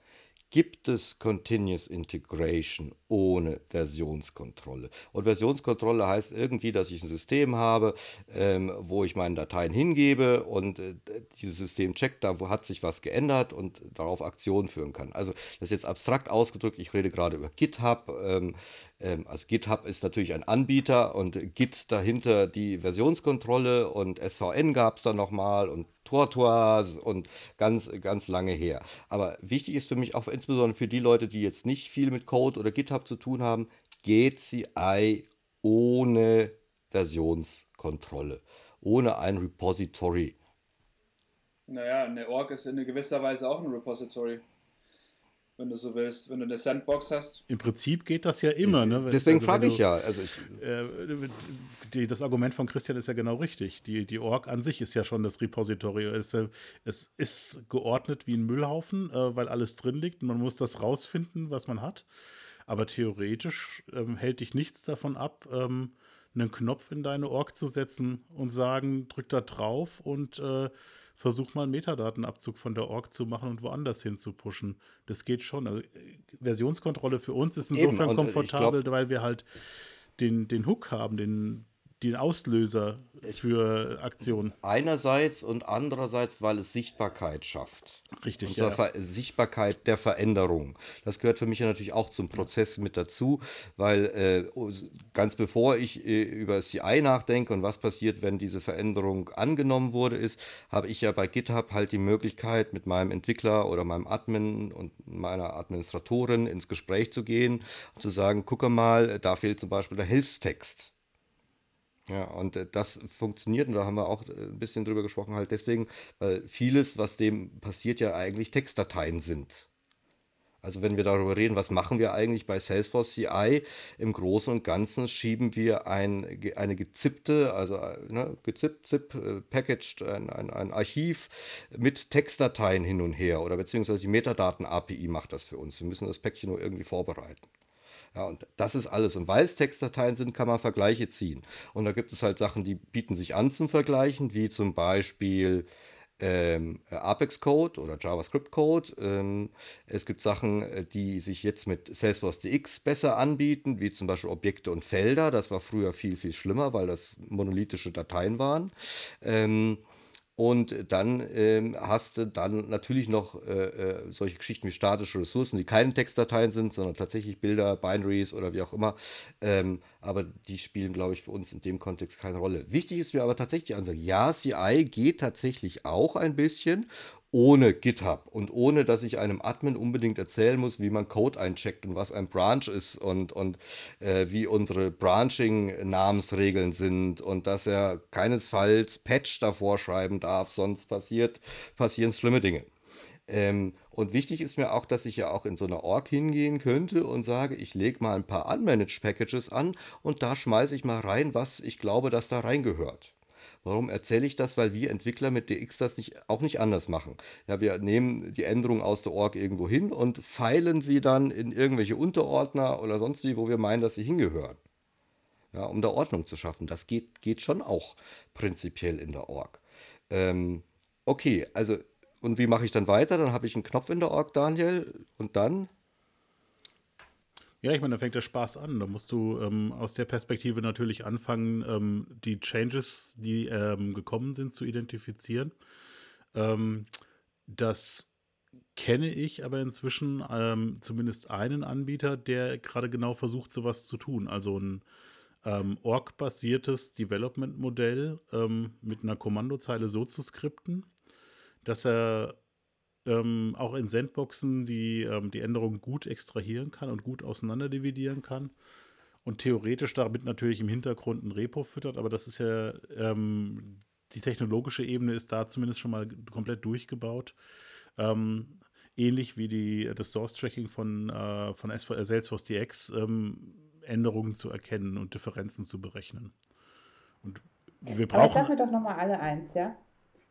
gibt es Continuous Integration ohne Versionskontrolle. Und Versionskontrolle heißt irgendwie, dass ich ein System habe, ähm, wo ich meine Dateien hingebe und äh, dieses System checkt, da wo hat sich was geändert und darauf Aktionen führen kann. Also das ist jetzt abstrakt ausgedrückt, ich rede gerade über GitHub. Ähm, ähm, also GitHub ist natürlich ein Anbieter und Git dahinter die Versionskontrolle und SVN gab es da nochmal und Tortoise und ganz, ganz lange her. Aber wichtig ist für mich auch insbesondere für die Leute, die jetzt nicht viel mit Code oder GitHub zu tun haben, GCI ohne Versionskontrolle, ohne ein Repository. Naja, eine Org ist in gewisser Weise auch ein Repository wenn du so willst, wenn du eine Sandbox hast. Im Prinzip geht das ja immer. Ne? Deswegen also, frage ich ja. Also ich, äh, die, das Argument von Christian ist ja genau richtig. Die, die Org an sich ist ja schon das Repository. Es, äh, es ist geordnet wie ein Müllhaufen, äh, weil alles drin liegt. Man muss das rausfinden, was man hat. Aber theoretisch ähm, hält dich nichts davon ab, ähm, einen Knopf in deine Org zu setzen und sagen, drück da drauf und äh, versuch mal einen Metadatenabzug von der Org zu machen und woanders hin zu pushen. Das geht schon. Also, Versionskontrolle für uns ist insofern Eben, komfortabel, weil wir halt den, den Hook haben, den, den Auslöser für Aktionen. Einerseits und andererseits, weil es Sichtbarkeit schafft. Richtig. Und zwar ja. Sichtbarkeit der Veränderung. Das gehört für mich ja natürlich auch zum Prozess mit dazu, weil äh, ganz bevor ich äh, über CI nachdenke und was passiert, wenn diese Veränderung angenommen wurde, ist, habe ich ja bei GitHub halt die Möglichkeit, mit meinem Entwickler oder meinem Admin und meiner Administratorin ins Gespräch zu gehen und zu sagen, gucke mal, da fehlt zum Beispiel der Hilfstext. Ja, und äh, das funktioniert, und da haben wir auch äh, ein bisschen drüber gesprochen, halt deswegen, weil vieles, was dem passiert, ja eigentlich Textdateien sind. Also wenn wir darüber reden, was machen wir eigentlich bei Salesforce CI, im Großen und Ganzen schieben wir ein, eine gezippte, also ne, gezippt, zip, äh, packaged, ein, ein, ein Archiv mit Textdateien hin und her oder beziehungsweise die Metadaten-API macht das für uns. Wir müssen das Päckchen nur irgendwie vorbereiten. Ja, und das ist alles. Und weil es Textdateien sind, kann man Vergleiche ziehen. Und da gibt es halt Sachen, die bieten sich an zum Vergleichen, wie zum Beispiel ähm, Apex Code oder JavaScript Code. Ähm, es gibt Sachen, äh, die sich jetzt mit Salesforce DX besser anbieten, wie zum Beispiel Objekte und Felder. Das war früher viel, viel schlimmer, weil das monolithische Dateien waren. Ähm, und dann ähm, hast du dann natürlich noch äh, äh, solche Geschichten wie statische Ressourcen, die keine Textdateien sind, sondern tatsächlich Bilder, Binaries oder wie auch immer. Ähm, aber die spielen, glaube ich, für uns in dem Kontext keine Rolle. Wichtig ist mir aber tatsächlich die Ansage, ja, CI geht tatsächlich auch ein bisschen ohne GitHub und ohne, dass ich einem Admin unbedingt erzählen muss, wie man Code eincheckt und was ein Branch ist und, und äh, wie unsere Branching-Namensregeln sind und dass er keinesfalls Patch davor schreiben darf, sonst passiert, passieren schlimme Dinge. Ähm, und wichtig ist mir auch, dass ich ja auch in so eine Org hingehen könnte und sage, ich lege mal ein paar Unmanaged Packages an und da schmeiße ich mal rein, was ich glaube, dass da reingehört. Warum erzähle ich das? Weil wir Entwickler mit DX das nicht, auch nicht anders machen. Ja, wir nehmen die Änderungen aus der Org irgendwo hin und feilen sie dann in irgendwelche Unterordner oder sonst wie, wo wir meinen, dass sie hingehören. Ja, um da Ordnung zu schaffen. Das geht, geht schon auch prinzipiell in der Org. Ähm, okay, also und wie mache ich dann weiter? Dann habe ich einen Knopf in der Org, Daniel, und dann? Ja, ich meine, da fängt der Spaß an. Da musst du ähm, aus der Perspektive natürlich anfangen, ähm, die Changes, die ähm, gekommen sind, zu identifizieren. Ähm, das kenne ich aber inzwischen ähm, zumindest einen Anbieter, der gerade genau versucht, sowas zu tun. Also ein ähm, Org-basiertes Development-Modell mit einer Kommandozeile so zu skripten, dass er ähm, auch in Sandboxen die, ähm, die Änderungen gut extrahieren kann und gut auseinanderdividieren kann. Und theoretisch damit natürlich im Hintergrund ein Repo füttert, aber das ist ja, ähm, die technologische Ebene ist da zumindest schon mal komplett durchgebaut. Ähm, ähnlich wie die, das Source-Tracking von, äh, von äh, Salesforce DX, ähm, Änderungen zu erkennen und Differenzen zu berechnen. Und wir brauchen. Aber sagen wir doch nochmal alle eins, ja?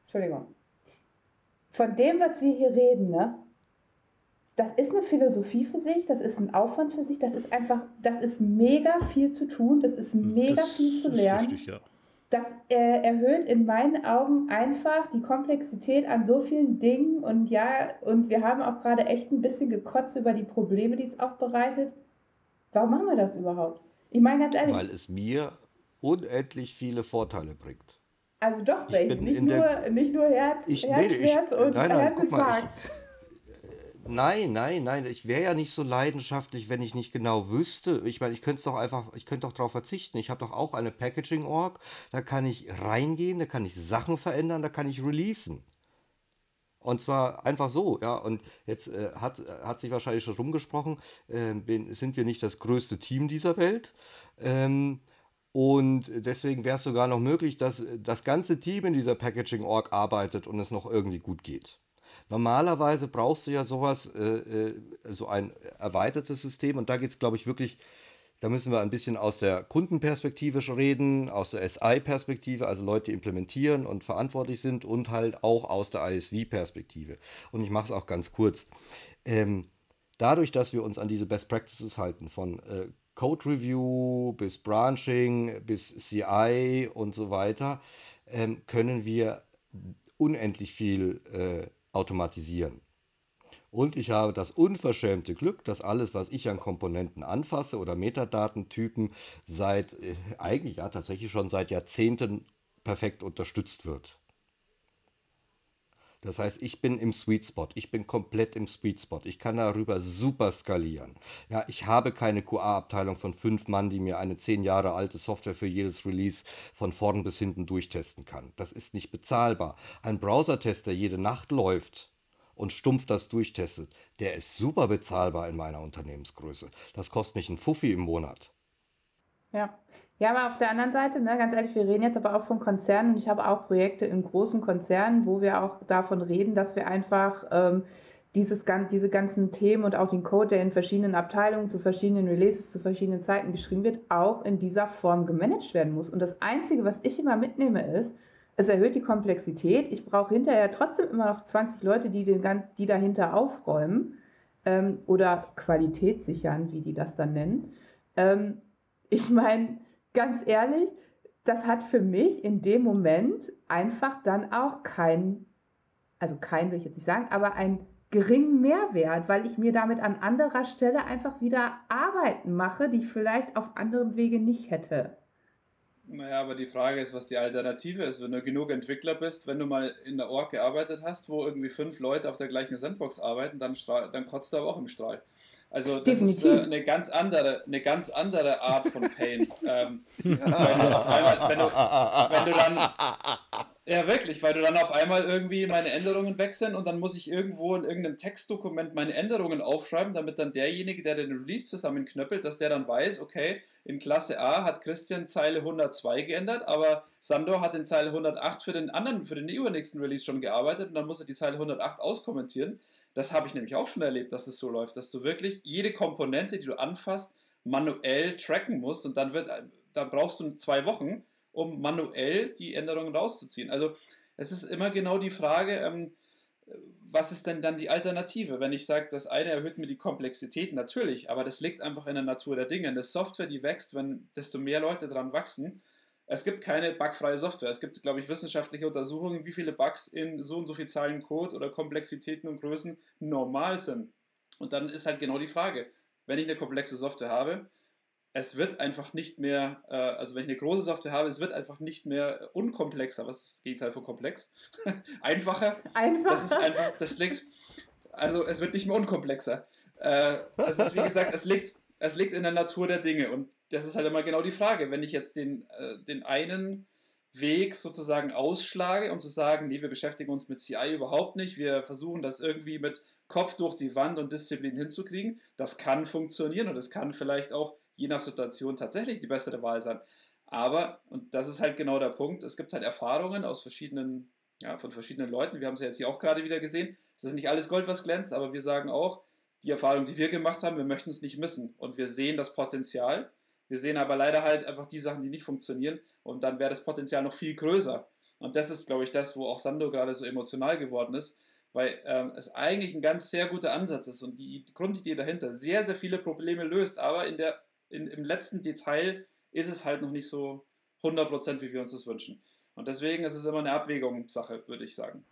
Entschuldigung von dem, was wir hier reden, ne, das ist eine Philosophie für sich, das ist ein Aufwand für sich, das ist einfach, das ist mega viel zu tun, das ist mega das viel zu lernen. Richtig, ja. Das äh, erhöht in meinen Augen einfach die Komplexität an so vielen Dingen und ja, und wir haben auch gerade echt ein bisschen gekotzt über die Probleme, die es auch bereitet. Warum machen wir das überhaupt? Ich meine ganz ehrlich. Weil es mir unendlich viele Vorteile bringt. Also doch welche, nicht, nur, nicht nur Herz, ich, Herz, nee, ich, Herz und nein, nein, guck mal, ich, Nein, nein, nein. Ich wäre ja nicht so leidenschaftlich, wenn ich nicht genau wüsste. Ich meine, ich könnte es doch einfach, ich könnte doch darauf verzichten. Ich habe doch auch eine Packaging-Org. Da kann ich reingehen, da kann ich Sachen verändern, da kann ich releasen. Und zwar einfach so, ja. Und jetzt äh, hat, hat sich wahrscheinlich schon rumgesprochen, äh, sind wir nicht das größte Team dieser Welt. Ähm, und deswegen wäre es sogar noch möglich, dass das ganze Team in dieser Packaging-Org arbeitet und es noch irgendwie gut geht. Normalerweise brauchst du ja sowas, äh, äh so ein erweitertes System. Und da geht es, glaube ich, wirklich, da müssen wir ein bisschen aus der Kundenperspektive reden, aus der SI-Perspektive, also Leute, die implementieren und verantwortlich sind, und halt auch aus der ISV-Perspektive. Und ich mache es auch ganz kurz. Ähm, dadurch, dass wir uns an diese Best Practices halten von äh, Code Review bis Branching bis CI und so weiter, ähm, können wir unendlich viel äh, automatisieren. Und ich habe das unverschämte Glück, dass alles, was ich an Komponenten anfasse oder Metadatentypen, seit äh, eigentlich ja tatsächlich schon seit Jahrzehnten perfekt unterstützt wird. Das heißt, ich bin im Sweet Spot. Ich bin komplett im Sweet Spot. Ich kann darüber super skalieren. Ja, ich habe keine QA-Abteilung von fünf Mann, die mir eine zehn Jahre alte Software für jedes Release von vorn bis hinten durchtesten kann. Das ist nicht bezahlbar. Ein Browser-Test, der jede Nacht läuft und stumpf das durchtestet, der ist super bezahlbar in meiner Unternehmensgröße. Das kostet mich ein Fuffi im Monat. Ja, ja, aber auf der anderen Seite, ne, ganz ehrlich, wir reden jetzt aber auch von Konzernen und ich habe auch Projekte in großen Konzernen, wo wir auch davon reden, dass wir einfach ähm, dieses, diese ganzen Themen und auch den Code, der in verschiedenen Abteilungen zu verschiedenen Releases zu verschiedenen Zeiten geschrieben wird, auch in dieser Form gemanagt werden muss. Und das Einzige, was ich immer mitnehme, ist, es erhöht die Komplexität. Ich brauche hinterher trotzdem immer noch 20 Leute, die, den, die dahinter aufräumen ähm, oder Qualität sichern, wie die das dann nennen. Ähm, ich meine, ganz ehrlich, das hat für mich in dem Moment einfach dann auch kein, also kein will ich jetzt nicht sagen, aber einen geringen Mehrwert, weil ich mir damit an anderer Stelle einfach wieder Arbeiten mache, die ich vielleicht auf anderem Wege nicht hätte. Naja, aber die Frage ist, was die Alternative ist. Wenn du genug Entwickler bist, wenn du mal in der Org gearbeitet hast, wo irgendwie fünf Leute auf der gleichen Sandbox arbeiten, dann, strahl, dann kotzt du aber auch im Strahl. Also das Definitiv. ist äh, eine, ganz andere, eine ganz andere Art von Pain. [LAUGHS] ähm, wenn, du einmal, wenn, du, wenn du dann ja, wirklich, weil du dann auf einmal irgendwie meine Änderungen wechseln und dann muss ich irgendwo in irgendeinem Textdokument meine Änderungen aufschreiben, damit dann derjenige, der den Release zusammenknöppelt, dass der dann weiß, okay, in Klasse A hat Christian Zeile 102 geändert, aber Sandor hat in Zeile 108 für den anderen, für den übernächsten Release schon gearbeitet und dann muss er die Zeile 108 auskommentieren. Das habe ich nämlich auch schon erlebt, dass es so läuft, dass du wirklich jede Komponente, die du anfasst, manuell tracken musst und dann wird, dann brauchst du zwei Wochen, um manuell die Änderungen rauszuziehen. Also es ist immer genau die Frage, ähm, was ist denn dann die Alternative? Wenn ich sage, das eine erhöht mir die Komplexität, natürlich, aber das liegt einfach in der Natur der Dinge. Eine Software, die wächst, wenn desto mehr Leute dran wachsen. Es gibt keine bugfreie Software. Es gibt, glaube ich, wissenschaftliche Untersuchungen, wie viele Bugs in so und so viel Zahlen Code oder Komplexitäten und Größen normal sind. Und dann ist halt genau die Frage, wenn ich eine komplexe Software habe, es wird einfach nicht mehr, äh, also wenn ich eine große Software habe, es wird einfach nicht mehr unkomplexer. Was ist das Gegenteil von komplex? [LAUGHS] Einfacher. Einfach. Das ist einfach, das liegt, also es wird nicht mehr unkomplexer. Äh, das ist, wie gesagt, es liegt, es liegt in der Natur der Dinge. Und das ist halt immer genau die Frage. Wenn ich jetzt den, äh, den einen Weg sozusagen ausschlage, um zu sagen, nee, wir beschäftigen uns mit CI überhaupt nicht, wir versuchen das irgendwie mit Kopf durch die Wand und Disziplin hinzukriegen, das kann funktionieren und es kann vielleicht auch je nach Situation tatsächlich die bessere Wahl sein. Aber, und das ist halt genau der Punkt, es gibt halt Erfahrungen aus verschiedenen, ja, von verschiedenen Leuten. Wir haben es ja jetzt hier auch gerade wieder gesehen. Es ist nicht alles Gold, was glänzt, aber wir sagen auch, die Erfahrung, die wir gemacht haben, wir möchten es nicht missen. Und wir sehen das Potenzial. Wir sehen aber leider halt einfach die Sachen, die nicht funktionieren. Und dann wäre das Potenzial noch viel größer. Und das ist, glaube ich, das, wo auch Sando gerade so emotional geworden ist, weil ähm, es eigentlich ein ganz sehr guter Ansatz ist und die Grundidee dahinter sehr, sehr viele Probleme löst, aber in der in, im letzten Detail ist es halt noch nicht so 100%, wie wir uns das wünschen. Und deswegen ist es immer eine Abwägungssache, würde ich sagen.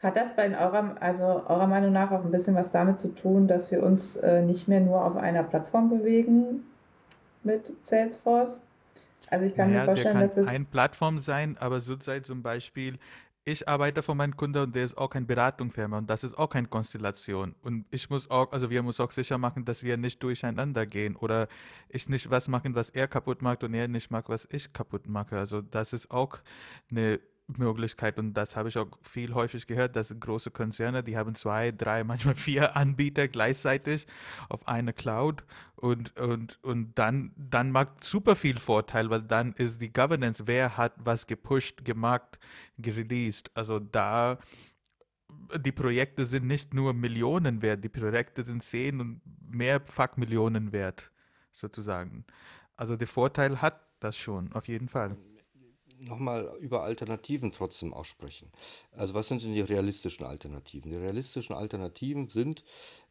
Hat das bei eurer, also eurer Meinung nach auch ein bisschen was damit zu tun, dass wir uns äh, nicht mehr nur auf einer Plattform bewegen mit Salesforce? Also ich kann naja, mir vorstellen, der kann dass es eine Plattform sein, aber zurzeit zum Beispiel ich arbeite für meinen Kunden und der ist auch kein Beratungsfirma und das ist auch keine Konstellation. Und ich muss auch, also wir müssen auch sicher machen, dass wir nicht durcheinander gehen oder ich nicht was machen, was er kaputt macht und er nicht mag, was ich kaputt mache. Also das ist auch eine Möglichkeit und das habe ich auch viel häufig gehört, dass große Konzerne, die haben zwei, drei, manchmal [LAUGHS] vier Anbieter gleichzeitig auf eine Cloud und, und, und dann, dann macht super viel Vorteil, weil dann ist die Governance, wer hat was gepusht, gemacht, gereleased. Also da die Projekte sind nicht nur Millionen wert, die Projekte sind zehn und mehrfach Millionen wert, sozusagen. Also der Vorteil hat das schon, auf jeden Fall nochmal über Alternativen trotzdem aussprechen. Also was sind denn die realistischen Alternativen? Die realistischen Alternativen sind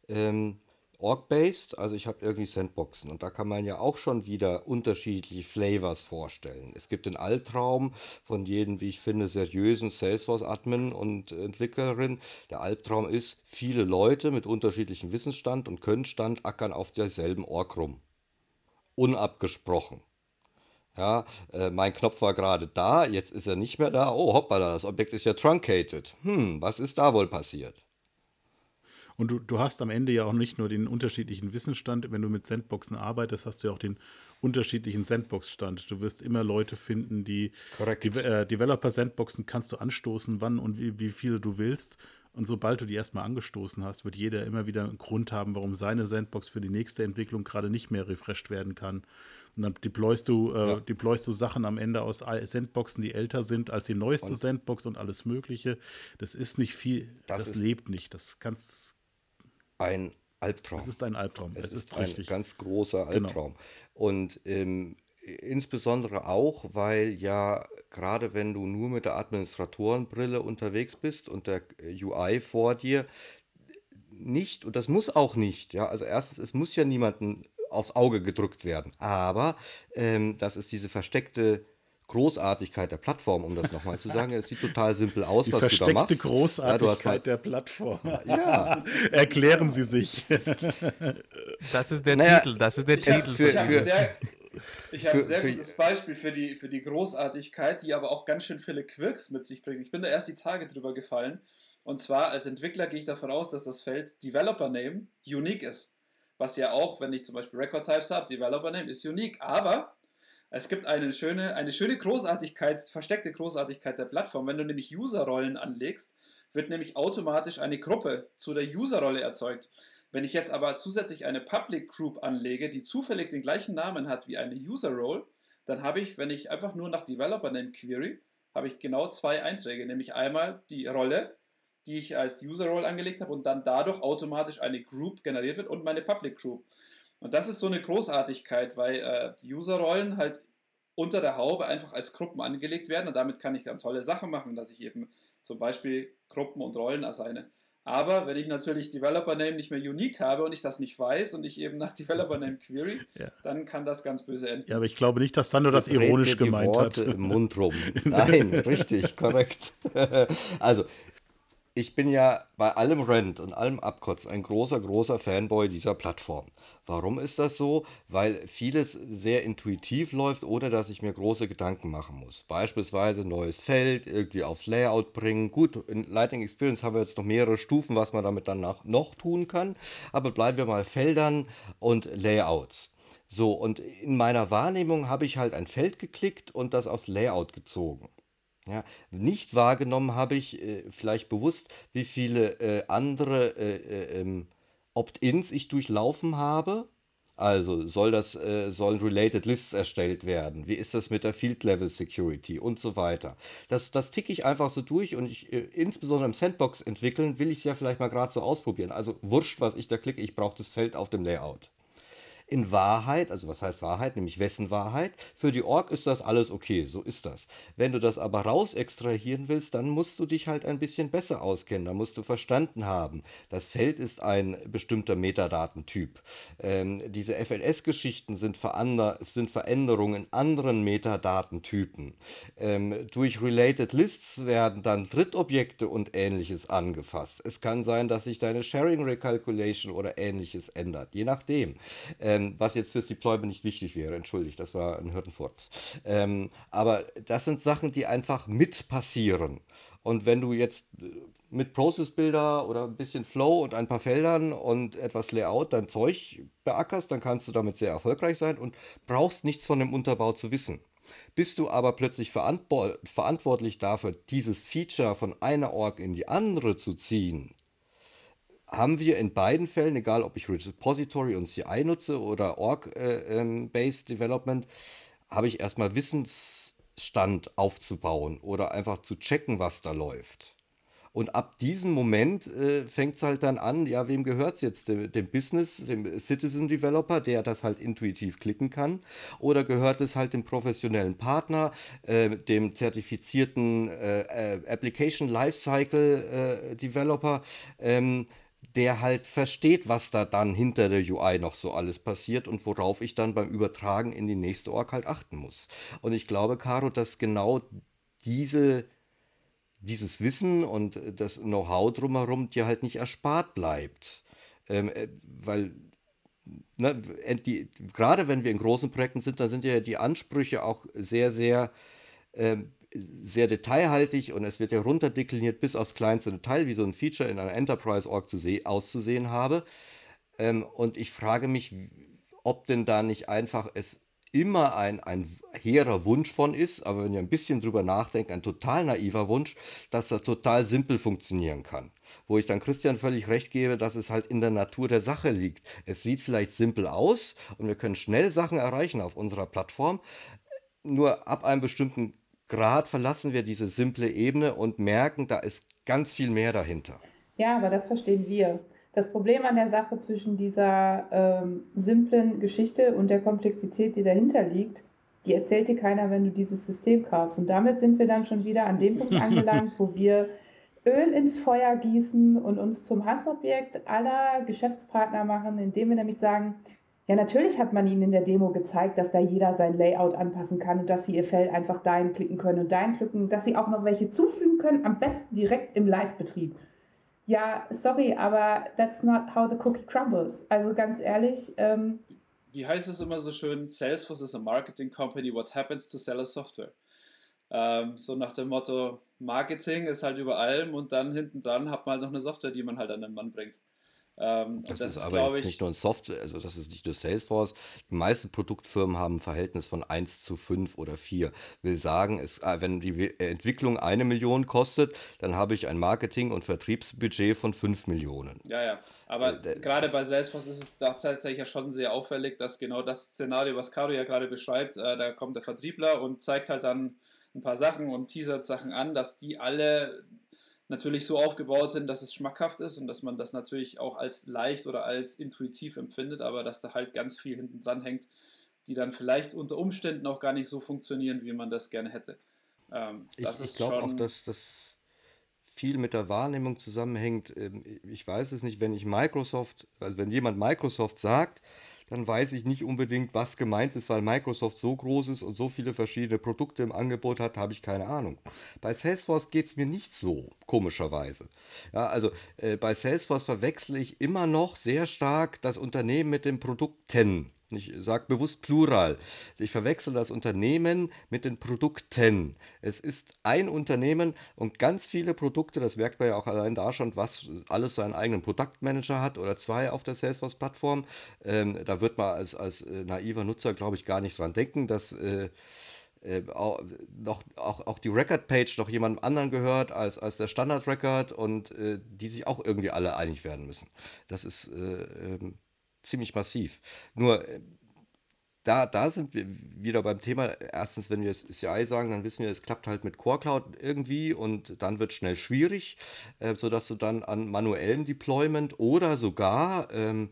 ähm, Org-based, also ich habe irgendwie Sandboxen und da kann man ja auch schon wieder unterschiedliche Flavors vorstellen. Es gibt den Albtraum von jedem, wie ich finde, seriösen Salesforce-Admin und Entwicklerin. Der Albtraum ist, viele Leute mit unterschiedlichem Wissensstand und Könnenstand ackern auf derselben Org rum. Unabgesprochen. Ja, äh, mein Knopf war gerade da, jetzt ist er nicht mehr da. Oh, hoppala, das Objekt ist ja truncated. Hm, was ist da wohl passiert? Und du, du hast am Ende ja auch nicht nur den unterschiedlichen Wissensstand, wenn du mit Sandboxen arbeitest, hast du ja auch den unterschiedlichen Sandbox-Stand. Du wirst immer Leute finden, die, die äh, Developer-Sandboxen kannst du anstoßen, wann und wie, wie viele du willst. Und sobald du die erstmal angestoßen hast, wird jeder immer wieder einen Grund haben, warum seine Sandbox für die nächste Entwicklung gerade nicht mehr refreshed werden kann. Und dann deployst du, äh, ja. deployst du Sachen am Ende aus Sandboxen, die älter sind als die neueste und Sandbox und alles Mögliche. Das ist nicht viel, das, das lebt nicht. Das kannst, ein Albtraum. Es ist ein Albtraum. Es, es ist, ist, ein ganz großer Genau. Albtraum. Und ähm, insbesondere auch, weil ja gerade wenn du nur mit der Administratorenbrille unterwegs bist und der UI vor dir nicht, und das muss auch nicht, ja, also erstens, es muss ja niemanden aufs Auge gedrückt werden, aber ähm, das ist diese versteckte Großartigkeit der Plattform, um das nochmal zu sagen. Es sieht total simpel aus, Die was du da versteckte machst. Großartigkeit Ja, mal, der Plattform. ja, [LAUGHS] Erklären Sie sich. [LAUGHS] Das ist der Naja, Titel, das ist der Ich Titel. habe für- ich hab für- ein sehr, ich hab für- ein sehr für- gutes Beispiel für die, für die Großartigkeit, die aber auch ganz schön viele Quirks mit sich bringt. Ich bin da erst die Tage drüber gefallen. Und zwar als Entwickler gehe ich davon aus, dass das Feld Developer Name unique ist. Was ja auch, wenn ich zum Beispiel Record Types habe, Developer Name ist unique. Aber es gibt eine schöne, eine schöne Großartigkeit, versteckte Großartigkeit der Plattform. Wenn du nämlich User-Rollen anlegst, wird nämlich automatisch eine Gruppe zu der User-Rolle erzeugt. Wenn ich jetzt aber zusätzlich eine Public Group anlege, die zufällig den gleichen Namen hat wie eine User Role, dann habe ich, wenn ich einfach nur nach Developer Name query, habe ich genau zwei Einträge, nämlich einmal die Rolle, die ich als User Role angelegt habe und dann dadurch automatisch eine Group generiert wird und meine Public Group. Und das ist so eine Großartigkeit, weil äh, User-Rollen halt unter der Haube einfach als Gruppen angelegt werden und damit kann ich dann tolle Sachen machen, dass ich eben zum Beispiel Gruppen und Rollen assigne. Aber wenn ich natürlich Developer Name nicht mehr unique habe und ich das nicht weiß und ich eben nach [LAUGHS] Developer Name query, Ja. dann kann das ganz böse enden. Ja, aber ich glaube nicht, dass Sandro das dreht ironisch mir die gemeint Worte hat. im Mund rum. [LAUGHS] Nein, richtig, korrekt. [LAUGHS] Also, ich bin ja bei allem Rent und allem Abkotz ein großer, großer Fanboy dieser Plattform. Warum ist das so? Weil vieles sehr intuitiv läuft, ohne dass ich mir große Gedanken machen muss. Beispielsweise neues Feld, irgendwie aufs Layout bringen. Gut, in Lighting Experience haben wir jetzt noch mehrere Stufen, was man damit dann noch tun kann. Aber bleiben wir mal Feldern und Layouts. So, und in meiner Wahrnehmung habe ich halt ein Feld geklickt und das aufs Layout gezogen. Ja, nicht wahrgenommen habe ich äh, vielleicht bewusst, wie viele äh, andere äh, äh, ähm, Opt-ins ich durchlaufen habe. Also soll das, äh, sollen Related Lists erstellt werden? Wie ist das mit der Field Level Security und so weiter? Das, das ticke ich einfach so durch und ich, äh, insbesondere im Sandbox entwickeln, will ich es ja vielleicht mal gerade so ausprobieren. Also wurscht, was ich da klicke, ich brauche das Feld auf dem Layout. In Wahrheit, also was heißt Wahrheit, nämlich wessen Wahrheit? Für die Org ist das alles okay, so ist das. Wenn du das aber raus extrahieren willst, dann musst du dich halt ein bisschen besser auskennen. Da musst du verstanden haben, das Feld ist ein bestimmter Metadatentyp. Ähm, diese FLS-Geschichten sind, sind Veränderungen in anderen Metadatentypen. Ähm, durch Related Lists werden dann Drittobjekte und ähnliches angefasst. Es kann sein, dass sich deine Sharing Recalculation oder ähnliches ändert, je nachdem. Ähm, was jetzt fürs Deployment nicht wichtig wäre, entschuldigt, das war ein Hirtenfurz. Ähm, aber das sind Sachen, die einfach mit passieren. Und wenn du jetzt äh, mit Process Builder oder ein bisschen Flow und ein paar Feldern und etwas Layout dein Zeug beackerst, dann kannst du damit sehr erfolgreich sein und brauchst nichts von dem Unterbau zu wissen. Bist du aber plötzlich verantwo- verantwortlich dafür, dieses Feature von einer Org in die andere zu ziehen, haben wir in beiden Fällen, egal ob ich Repository und CI nutze oder Org-Based Development, habe ich erstmal Wissensstand aufzubauen oder einfach zu checken, was da läuft. Und ab diesem Moment äh, fängt es halt dann an, ja, wem gehört es jetzt? Dem, dem Business, dem Citizen Developer, der das halt intuitiv klicken kann? Oder gehört es halt dem professionellen Partner, äh, dem zertifizierten äh, äh, Application Lifecycle äh, Developer, ähm, der halt versteht, was da dann hinter der UI noch so alles passiert und worauf ich dann beim Übertragen in die nächste Org halt achten muss. Und ich glaube, Caro, dass genau diese dieses Wissen und das Know-how drumherum dir halt nicht erspart bleibt. Ähm, äh, weil ne, die, gerade wenn wir in großen Projekten sind, da sind ja die Ansprüche auch sehr, sehr, ähm, sehr detailhaltig und es wird ja runterdekliniert bis aufs kleinste Detail, wie so ein Feature in einer Enterprise-Org zu auszusehen habe. Ähm, und ich frage mich, ob denn da nicht einfach es immer ein, ein hehrer Wunsch von ist, aber wenn ihr ein bisschen drüber nachdenkt, ein total naiver Wunsch, dass das total simpel funktionieren kann. Wo ich dann Christian völlig recht gebe, dass es halt in der Natur der Sache liegt. Es sieht vielleicht simpel aus und wir können schnell Sachen erreichen auf unserer Plattform. Nur ab einem bestimmten Grad verlassen wir diese simple Ebene und merken, da ist ganz viel mehr dahinter. Ja, aber das verstehen wir. Das Problem an der Sache zwischen dieser ähm, simplen Geschichte und der Komplexität, die dahinter liegt, die erzählt dir keiner, wenn du dieses System kaufst. Und damit sind wir dann schon wieder an dem Punkt [LAUGHS] angelangt, wo wir Öl ins Feuer gießen und uns zum Hassobjekt aller Geschäftspartner machen, indem wir nämlich sagen, ja, natürlich hat man ihnen in der Demo gezeigt, dass da jeder sein Layout anpassen kann und dass sie ihr Feld einfach dahin klicken können und dahin klicken, dass sie auch noch welche zufügen können, am besten direkt im Live-Betrieb. Ja, sorry, aber that's not how the cookie crumbles. Also ganz ehrlich. Ähm, Wie heißt es immer so schön? Salesforce is a marketing company. What happens to sell a software? Ähm, so nach dem Motto, Marketing ist halt über allem und dann hinten dran hat man halt noch eine Software, die man halt an den Mann bringt. Ähm, das, das, ist aber jetzt ich, nicht nur ein Software, also das ist nicht nur Salesforce. Die meisten Produktfirmen haben ein Verhältnis von 1 zu 5 oder 4. Will sagen, es, äh, wenn die Entwicklung eine Million kostet, dann habe ich ein Marketing- und Vertriebsbudget von 5 Millionen. Ja, ja. Aber äh, gerade bei Salesforce ist es tatsächlich ja schon sehr auffällig, dass genau das Szenario, was Caro ja gerade beschreibt, äh, da kommt der Vertriebler und zeigt halt dann ein paar Sachen und teasert Sachen an, dass die alle natürlich so aufgebaut sind, dass es schmackhaft ist und dass man das natürlich auch als leicht oder als intuitiv empfindet, aber dass da halt ganz viel hinten dran hängt, die dann vielleicht unter Umständen auch gar nicht so funktionieren, wie man das gerne hätte. Ähm, ich ich glaube auch, dass das viel mit der Wahrnehmung zusammenhängt. Ähm, ich weiß es nicht, wenn ich Microsoft, also wenn jemand Microsoft sagt, dann weiß ich nicht unbedingt, was gemeint ist, weil Microsoft so groß ist und so viele verschiedene Produkte im Angebot hat, habe ich keine Ahnung. Bei Salesforce geht es mir nicht so, komischerweise. Ja, also äh, bei Salesforce verwechsle ich immer noch sehr stark das Unternehmen mit den Produkten. Ich sage bewusst Plural. Ich verwechsel das Unternehmen mit den Produkten. Es ist ein Unternehmen und ganz viele Produkte, das merkt man ja auch allein da schon, was alles seinen eigenen Produktmanager hat oder zwei auf der Salesforce-Plattform. Ähm, da wird man als, als äh, naiver Nutzer, glaube ich, gar nicht dran denken, dass äh, äh, auch, noch, auch, auch die Record-Page noch jemandem anderen gehört als, als der Standard-Record und äh, die sich auch irgendwie alle einig werden müssen. Das ist äh, ähm, ziemlich massiv. Nur äh, da, da sind wir wieder beim Thema. Erstens, wenn wir CI sagen, dann wissen wir, es klappt halt mit Core Cloud irgendwie und dann wird es schnell schwierig, äh, sodass du dann an manuellen Deployment oder sogar ähm,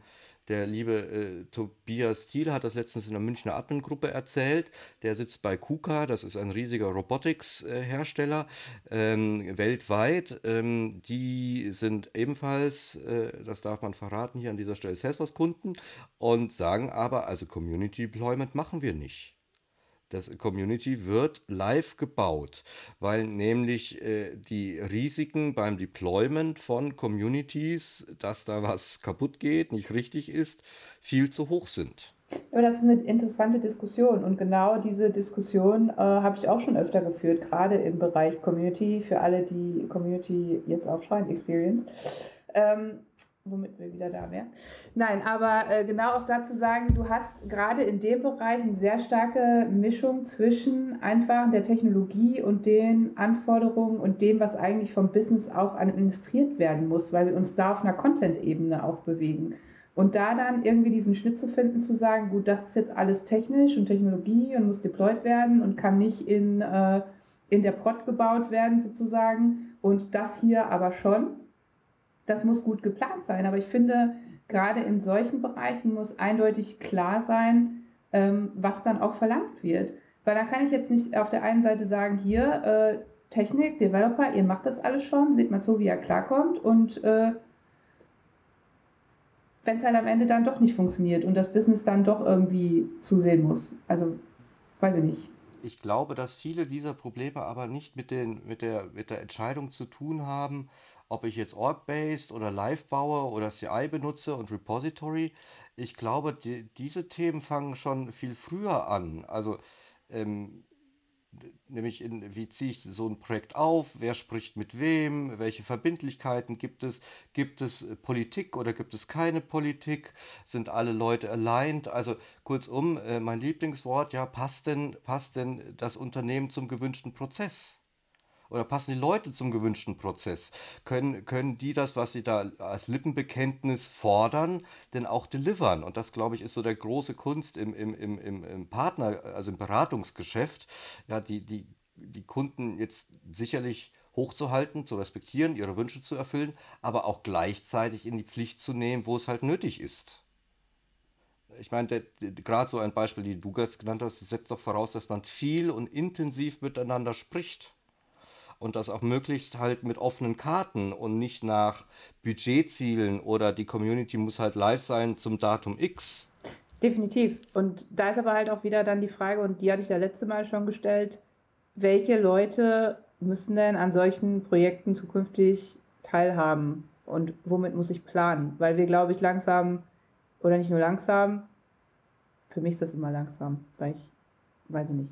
der liebe äh, Tobias Thiel hat das letztens in der Münchner Admin-Gruppe erzählt. Der sitzt bei KUKA, das ist ein riesiger Robotics-Hersteller ähm, weltweit. Ähm, die sind ebenfalls, äh, das darf man verraten, hier an dieser Stelle Salesforce-Kunden und sagen aber, also Community Deployment machen wir nicht. Das Community wird live gebaut, weil nämlich äh, die Risiken beim Deployment von Communities, dass da was kaputt geht, nicht richtig ist, viel zu hoch sind. Aber das ist eine interessante Diskussion und genau diese Diskussion äh, habe ich auch schon öfter geführt, gerade im Bereich Community, für alle, die Community jetzt aufschreiben, Experience. Ähm, womit wir wieder da wären. Nein, aber äh, genau auch dazu sagen, du hast gerade in dem Bereich eine sehr starke Mischung zwischen einfach der Technologie und den Anforderungen und dem, was eigentlich vom Business auch administriert werden muss, weil wir uns da auf einer Content-Ebene auch bewegen. Und da dann irgendwie diesen Schnitt zu finden, zu sagen, gut, das ist jetzt alles technisch und Technologie und muss deployed werden und kann nicht in, äh, in der Prod gebaut werden sozusagen und das hier aber schon das muss gut geplant sein. Aber ich finde, gerade in solchen Bereichen muss eindeutig klar sein, ähm, was dann auch verlangt wird. Weil da kann ich jetzt nicht auf der einen Seite sagen, hier, äh, Technik, Developer, ihr macht das alles schon, seht mal so, wie er klarkommt und äh, wenn es halt am Ende dann doch nicht funktioniert und das Business dann doch irgendwie zusehen muss. Also, weiß ich nicht. Ich glaube, dass viele dieser Probleme aber nicht mit, den, mit, der, mit der Entscheidung zu tun haben, ob ich jetzt Org-Based oder Live baue oder CI benutze und Repository. Ich glaube, die, diese Themen fangen schon viel früher an. Also ähm, nämlich in, wie ziehe ich so ein Projekt auf, wer spricht mit wem, welche Verbindlichkeiten gibt es, gibt es äh, Politik oder gibt es keine Politik, sind alle Leute aligned, also kurzum, äh, mein Lieblingswort, ja, passt denn, passt denn das Unternehmen zum gewünschten Prozess? Oder passen die Leute zum gewünschten Prozess? Können, können die das, was sie da als Lippenbekenntnis fordern, denn auch delivern? Und das, glaube ich, ist so der große Kunst im, im, im, im Partner, also im Beratungsgeschäft. Ja, die, die, die Kunden jetzt sicherlich hochzuhalten, zu respektieren, ihre Wünsche zu erfüllen, aber auch gleichzeitig in die Pflicht zu nehmen, wo es halt nötig ist. Ich meine, gerade so ein Beispiel, die du jetzt genannt hast, setzt doch voraus, dass man viel und intensiv miteinander spricht. Und das auch möglichst halt mit offenen Karten und nicht nach Budgetzielen oder die Community muss halt live sein zum Datum X. Definitiv. Und da ist aber halt auch wieder dann die Frage, und die hatte ich ja letzte Mal schon gestellt, welche Leute müssen denn an solchen Projekten zukünftig teilhaben und womit muss ich planen? Weil wir, glaube ich, langsam, oder nicht nur langsam, für mich ist das immer langsam, weil ich, weiß ich nicht.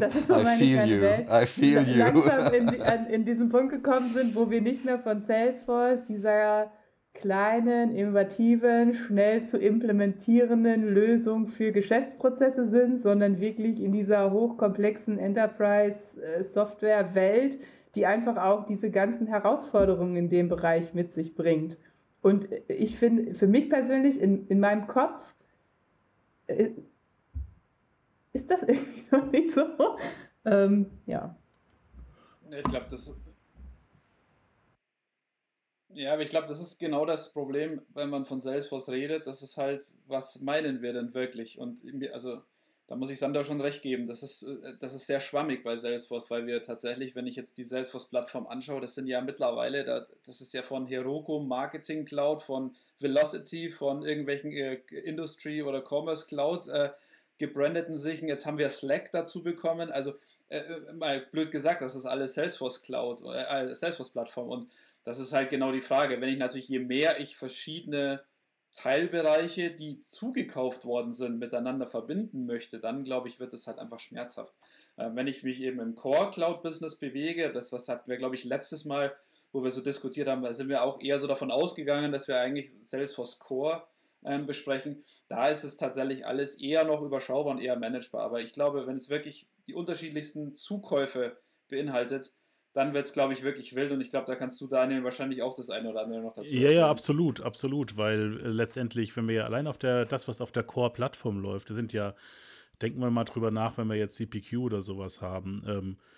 Das ist so, I meine feel you. Welt. I feel you. Langsam in, [LAUGHS] in diesen Punkt gekommen sind, wo wir nicht mehr von Salesforce, dieser kleinen, innovativen, schnell zu implementierenden Lösung für Geschäftsprozesse sind, sondern wirklich in dieser hochkomplexen Enterprise-Software-Welt, die einfach auch diese ganzen Herausforderungen in dem Bereich mit sich bringt. Und ich finde, für mich persönlich, in, in meinem Kopf, äh, ist das irgendwie [LAUGHS] noch nicht so. Ähm, ja. Ich glaube, das ja, aber ich glaube, das ist genau das Problem, wenn man von Salesforce redet. Das ist halt, was meinen wir denn wirklich? Und also da muss ich Sander schon recht geben. Das ist, äh, das ist sehr schwammig bei Salesforce, weil wir tatsächlich, wenn ich jetzt die Salesforce-Plattform anschaue, das sind ja mittlerweile, das ist ja von Heroku Marketing Cloud, von Velocity, von irgendwelchen äh, Industry- oder Commerce Cloud äh, gebrandeten Sichen. Jetzt haben wir Slack dazu bekommen. Also äh, äh mal blöd gesagt, das ist alles Salesforce Cloud, äh, Salesforce-Plattform. Und das ist halt genau die Frage. Wenn ich natürlich, je mehr ich verschiedene Teilbereiche, die zugekauft worden sind, miteinander verbinden möchte, dann glaube ich, wird es halt einfach schmerzhaft. Äh, wenn ich mich eben im Core Cloud Business bewege, das was hatten wir, glaube ich, letztes Mal, wo wir so diskutiert haben, sind wir auch eher so davon ausgegangen, dass wir eigentlich Salesforce Core ähm, besprechen. Da ist es tatsächlich alles eher noch überschaubar und eher managebar. Aber ich glaube, wenn es wirklich die unterschiedlichsten Zukäufe beinhaltet, dann wird es, glaube ich, wirklich wild. Und ich glaube, da kannst du, Daniel, wahrscheinlich auch das eine oder andere noch dazu Ja, erzählen. ja, absolut, absolut. Weil äh, letztendlich, wenn wir ja allein auf der, das, was auf der Core-Plattform läuft, das sind ja, denken wir mal drüber nach, wenn wir jetzt CPQ oder sowas haben. Ähm, äh,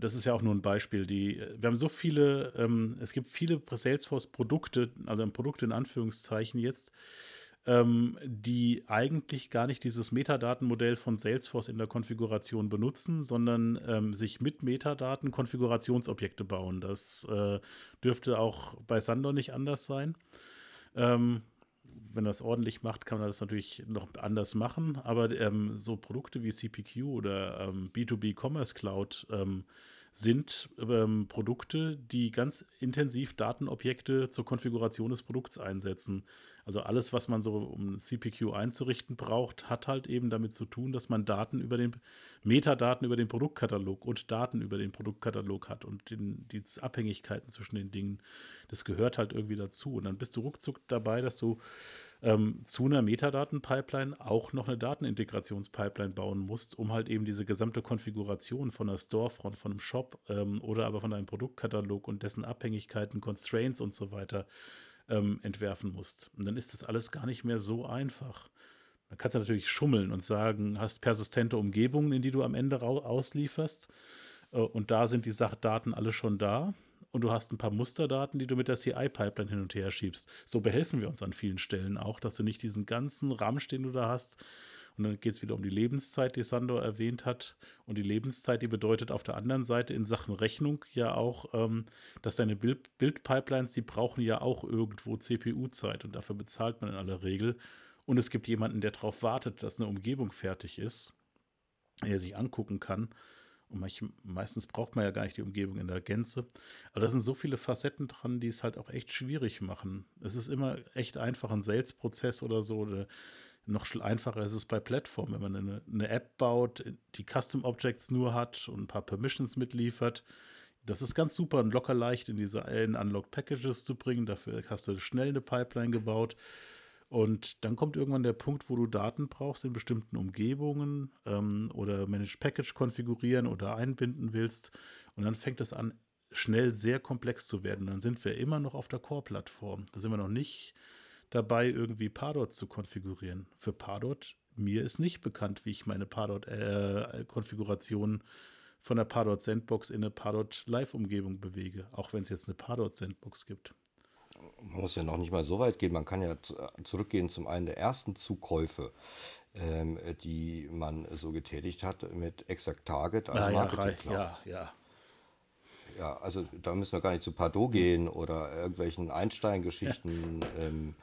das ist ja auch nur ein Beispiel. Die, äh, wir haben so viele, ähm, es gibt viele Salesforce-Produkte, also Produkte in Anführungszeichen jetzt, ähm, die eigentlich gar nicht dieses Metadatenmodell von Salesforce in der Konfiguration benutzen, sondern ähm, sich mit Metadaten Konfigurationsobjekte bauen. Das äh, dürfte auch bei Sandor nicht anders sein. Ähm, wenn er es ordentlich macht, kann man das natürlich noch anders machen. Aber ähm, so Produkte wie CPQ oder B2B ähm, Commerce Cloud ähm, sind ähm, Produkte, die ganz intensiv Datenobjekte zur Konfiguration des Produkts einsetzen. Also alles, was man so, um CPQ einzurichten braucht, hat halt eben damit zu tun, dass man Daten über den, Metadaten über den Produktkatalog und Daten über den Produktkatalog hat und den, die Abhängigkeiten zwischen den Dingen. Das gehört halt irgendwie dazu. Und dann bist du ruckzuck dabei, dass du ähm, zu einer Metadaten-Pipeline auch noch eine Datenintegrations-Pipeline bauen musst, um halt eben diese gesamte Konfiguration von einer Storefront, von einem Shop ähm, oder aber von einem Produktkatalog und dessen Abhängigkeiten, Constraints und so weiter ähm, entwerfen musst. Und dann ist das alles gar nicht mehr so einfach. Dann kannst du natürlich schummeln und sagen, hast persistente Umgebungen, in die du am Ende auslieferst. Äh, und da sind die Sachdaten alle schon da. Und du hast ein paar Musterdaten, die du mit der CI-Pipeline hin und her schiebst. So behelfen wir uns an vielen Stellen auch, dass du nicht diesen ganzen Ramsch, den du da hast, und dann geht es wieder um die Lebenszeit, die Sandor erwähnt hat. Und die Lebenszeit, die bedeutet auf der anderen Seite in Sachen Rechnung ja auch, ähm, dass deine Bild Bildpipelines, die brauchen ja auch irgendwo CPU-Zeit und dafür bezahlt man in aller Regel. Und es gibt jemanden, der darauf wartet, dass eine Umgebung fertig ist, er sich angucken kann. Und manch, meistens braucht man ja gar nicht die Umgebung in der Gänze. Aber da sind so viele Facetten dran, die es halt auch echt schwierig machen. Es ist immer echt einfach, ein Sales-Prozess oder so, eine, noch einfacher ist es bei Plattformen, wenn man eine, eine, App baut, die Custom Objects nur hat und ein paar Permissions mitliefert. Das ist ganz super und locker leicht in diese in Unlocked Packages zu bringen. Dafür hast du schnell eine Pipeline gebaut. Und dann kommt irgendwann der Punkt, wo du Daten brauchst in bestimmten Umgebungen ähm, oder Managed Package konfigurieren oder einbinden willst. Und dann fängt es an, schnell sehr komplex zu werden. Dann sind wir immer noch auf der Core-Plattform. Da sind wir noch nicht dabei, irgendwie Pardot zu konfigurieren. Für Pardot, mir ist nicht bekannt, wie ich meine Pardot-Konfiguration äh, von der Pardot Sandbox in eine Pardot Live-Umgebung bewege, auch wenn es jetzt eine Pardot Sandbox gibt. Man muss ja noch nicht mal so weit gehen. Man kann ja zurückgehen zum einen der ersten Zukäufe, ähm, die man so getätigt hat mit Exact Target als ja, Marketing Cloud. Ja, ja. Ja, also da müssen wir gar nicht zu Pardot gehen oder irgendwelchen Einstein-Geschichten. Ja. Ähm,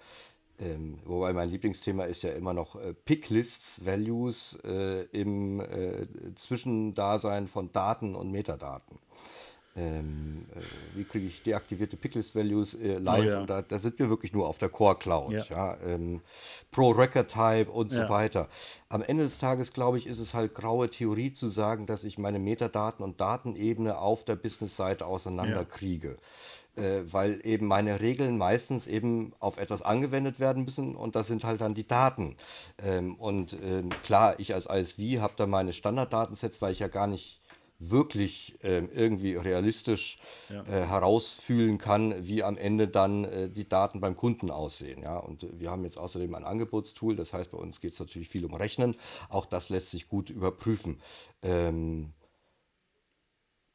ähm, wobei mein Lieblingsthema ist ja immer noch äh, Picklists, Values äh, im äh, Zwischendasein von Daten und Metadaten. Ähm, äh, wie kriege ich deaktivierte Picklist-Values äh, live? Oh, ja. Und da, da, sind wir wirklich nur auf der Core Cloud. Ja. ja ähm, Pro Record Type und ja. so weiter. Am Ende des Tages, glaube ich, ist es halt graue Theorie zu sagen, dass ich meine Metadaten und Datenebene auf der Business-Seite auseinanderkriege äh, weil eben meine Regeln meistens eben auf etwas angewendet werden müssen und das sind halt dann die Daten. Ähm, und ähm, klar, ich als ISV habe da meine Standarddatensets, weil ich ja gar nicht wirklich äh, irgendwie realistisch ja. äh, herausfühlen kann, wie am Ende dann äh, die Daten beim Kunden aussehen. Ja? Und wir haben jetzt außerdem ein Angebotstool, das heißt, bei uns geht es natürlich viel um Rechnen. Auch das lässt sich gut überprüfen. Ähm,